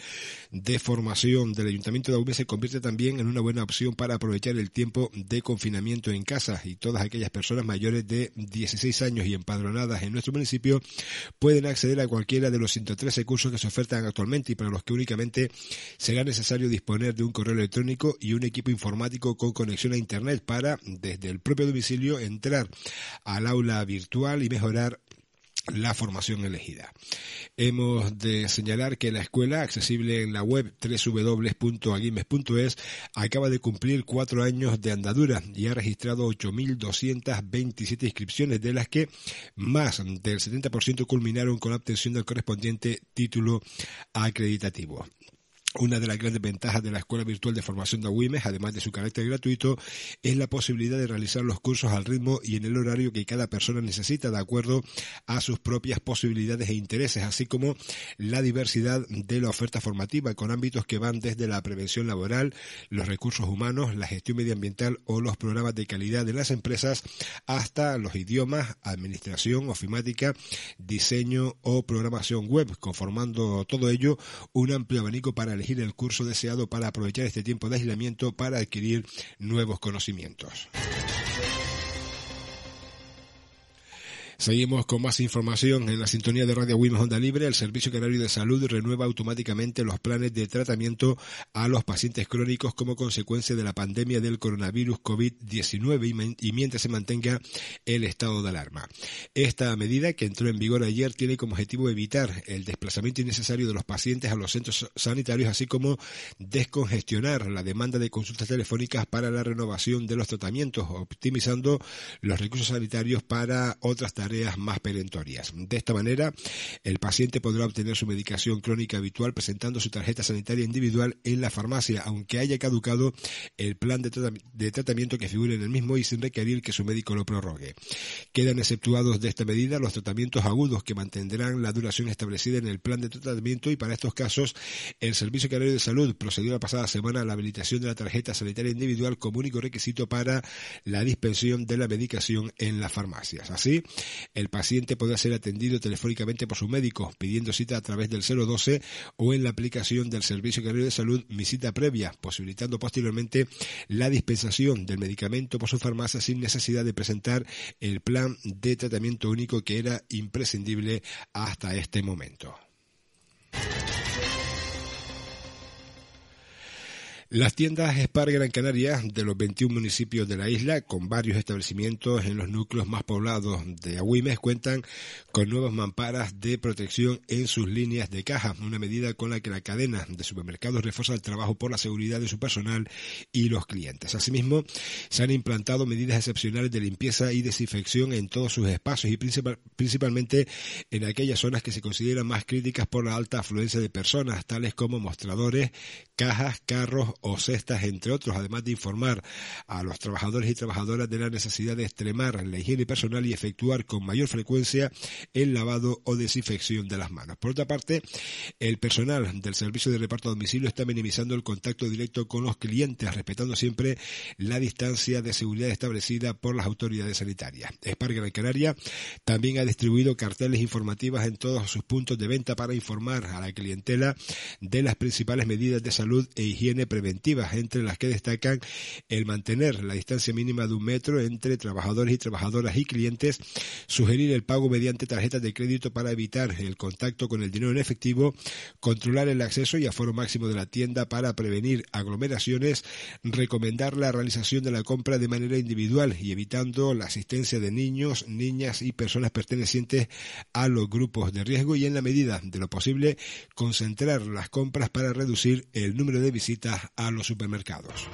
de formación del Ayuntamiento de Agüimes se convierte también en una buena opción para aprovechar el tiempo de confinamiento en casa y todas aquellas personas mayores de 16 años y empadronadas en nuestro municipio pueden acceder a cualquiera de los 113 cursos que se ofertan actualmente y para los que únicamente será necesario disponer de un correo electrónico y un equipo informático con conexión a Internet para, desde el propio domicilio, entrar al aula virtual y mejorar la formación elegida. Hemos de señalar que la escuela, accesible en la web www.aguimes.es, acaba de cumplir cuatro años de andadura y ha registrado 8.227 inscripciones, de las que más del 70% culminaron con la obtención del correspondiente título acreditativo. Una de las grandes ventajas de la Escuela Virtual de Formación de Agüimes, además de su carácter gratuito, es la posibilidad de realizar los cursos al ritmo y en el horario que cada persona necesita de acuerdo a sus propias posibilidades e intereses, así como la diversidad de la oferta formativa con ámbitos que van desde la prevención laboral, los recursos humanos, la gestión medioambiental o los programas de calidad de las empresas, hasta los idiomas, administración, ofimática, diseño o programación web, conformando todo ello un amplio abanico para elegir el curso deseado para aprovechar este tiempo de aislamiento para adquirir nuevos conocimientos. Seguimos con más información en la sintonía de Radio Wimes Onda Libre. El Servicio Canario de Salud renueva automáticamente los planes de tratamiento a los pacientes crónicos como consecuencia de la pandemia del coronavirus COVID-19 y men- y mientras se mantenga el estado de alarma. Esta medida, que entró en vigor ayer, tiene como objetivo evitar el desplazamiento innecesario de los pacientes a los centros sanitarios, así como descongestionar la demanda de consultas telefónicas para la renovación de los tratamientos, optimizando los recursos sanitarios para otras tareas más perentorias. De esta manera, el paciente podrá obtener su medicación crónica habitual presentando su tarjeta sanitaria individual en la farmacia, aunque haya caducado el plan de, de tratamiento que figure en el mismo y sin requerir que su médico lo prorrogue. Quedan exceptuados de esta medida los tratamientos agudos que mantendrán la duración establecida en el plan de tratamiento y para estos casos el Servicio Canario de Salud procedió la pasada semana a la habilitación de la tarjeta sanitaria individual como único requisito para la dispensión de la medicación en las farmacias. Así, el paciente podrá ser atendido telefónicamente por su médico pidiendo cita a través del 012 o en la aplicación del Servicio Canario de Salud Mi Previa, posibilitando posteriormente la dispensación del medicamento por su farmacia sin necesidad de presentar el plan de tratamiento único que era imprescindible hasta este momento. Las tiendas Spar Gran Canaria de los 21 municipios de la isla, con varios establecimientos en los núcleos más poblados de Agüimes, cuentan con nuevas mamparas de protección en sus líneas de caja, una medida con la que la cadena de supermercados refuerza el trabajo por la seguridad de su personal y los clientes. Asimismo, se han implantado medidas excepcionales de limpieza y desinfección en todos sus espacios y principal- principalmente en aquellas zonas que se consideran más críticas por la alta afluencia de personas, tales como mostradores, cajas, carros o cestas, entre otros, además de informar a los trabajadores y trabajadoras de la necesidad de extremar la higiene personal y efectuar con mayor frecuencia el lavado o desinfección de las manos. Por otra parte, el personal del servicio de reparto a domicilio está minimizando el contacto directo con los clientes, respetando siempre la distancia de seguridad establecida por las autoridades sanitarias. Spar Gran Canaria también ha distribuido carteles informativas en todos sus puntos de venta para informar a la clientela de las principales medidas de salud e higiene preventivas, entre las que destacan el mantener la distancia mínima de un metro entre trabajadores y trabajadoras y clientes, sugerir el pago mediante tarjetas de crédito para evitar el contacto con el dinero en efectivo, controlar el acceso y aforo máximo de la tienda para prevenir aglomeraciones, recomendar la realización de la compra de manera individual y evitando la asistencia de niños, niñas y personas pertenecientes a los grupos de riesgo y en la medida de lo posible concentrar las compras para reducir el número de visitas a los supermercados.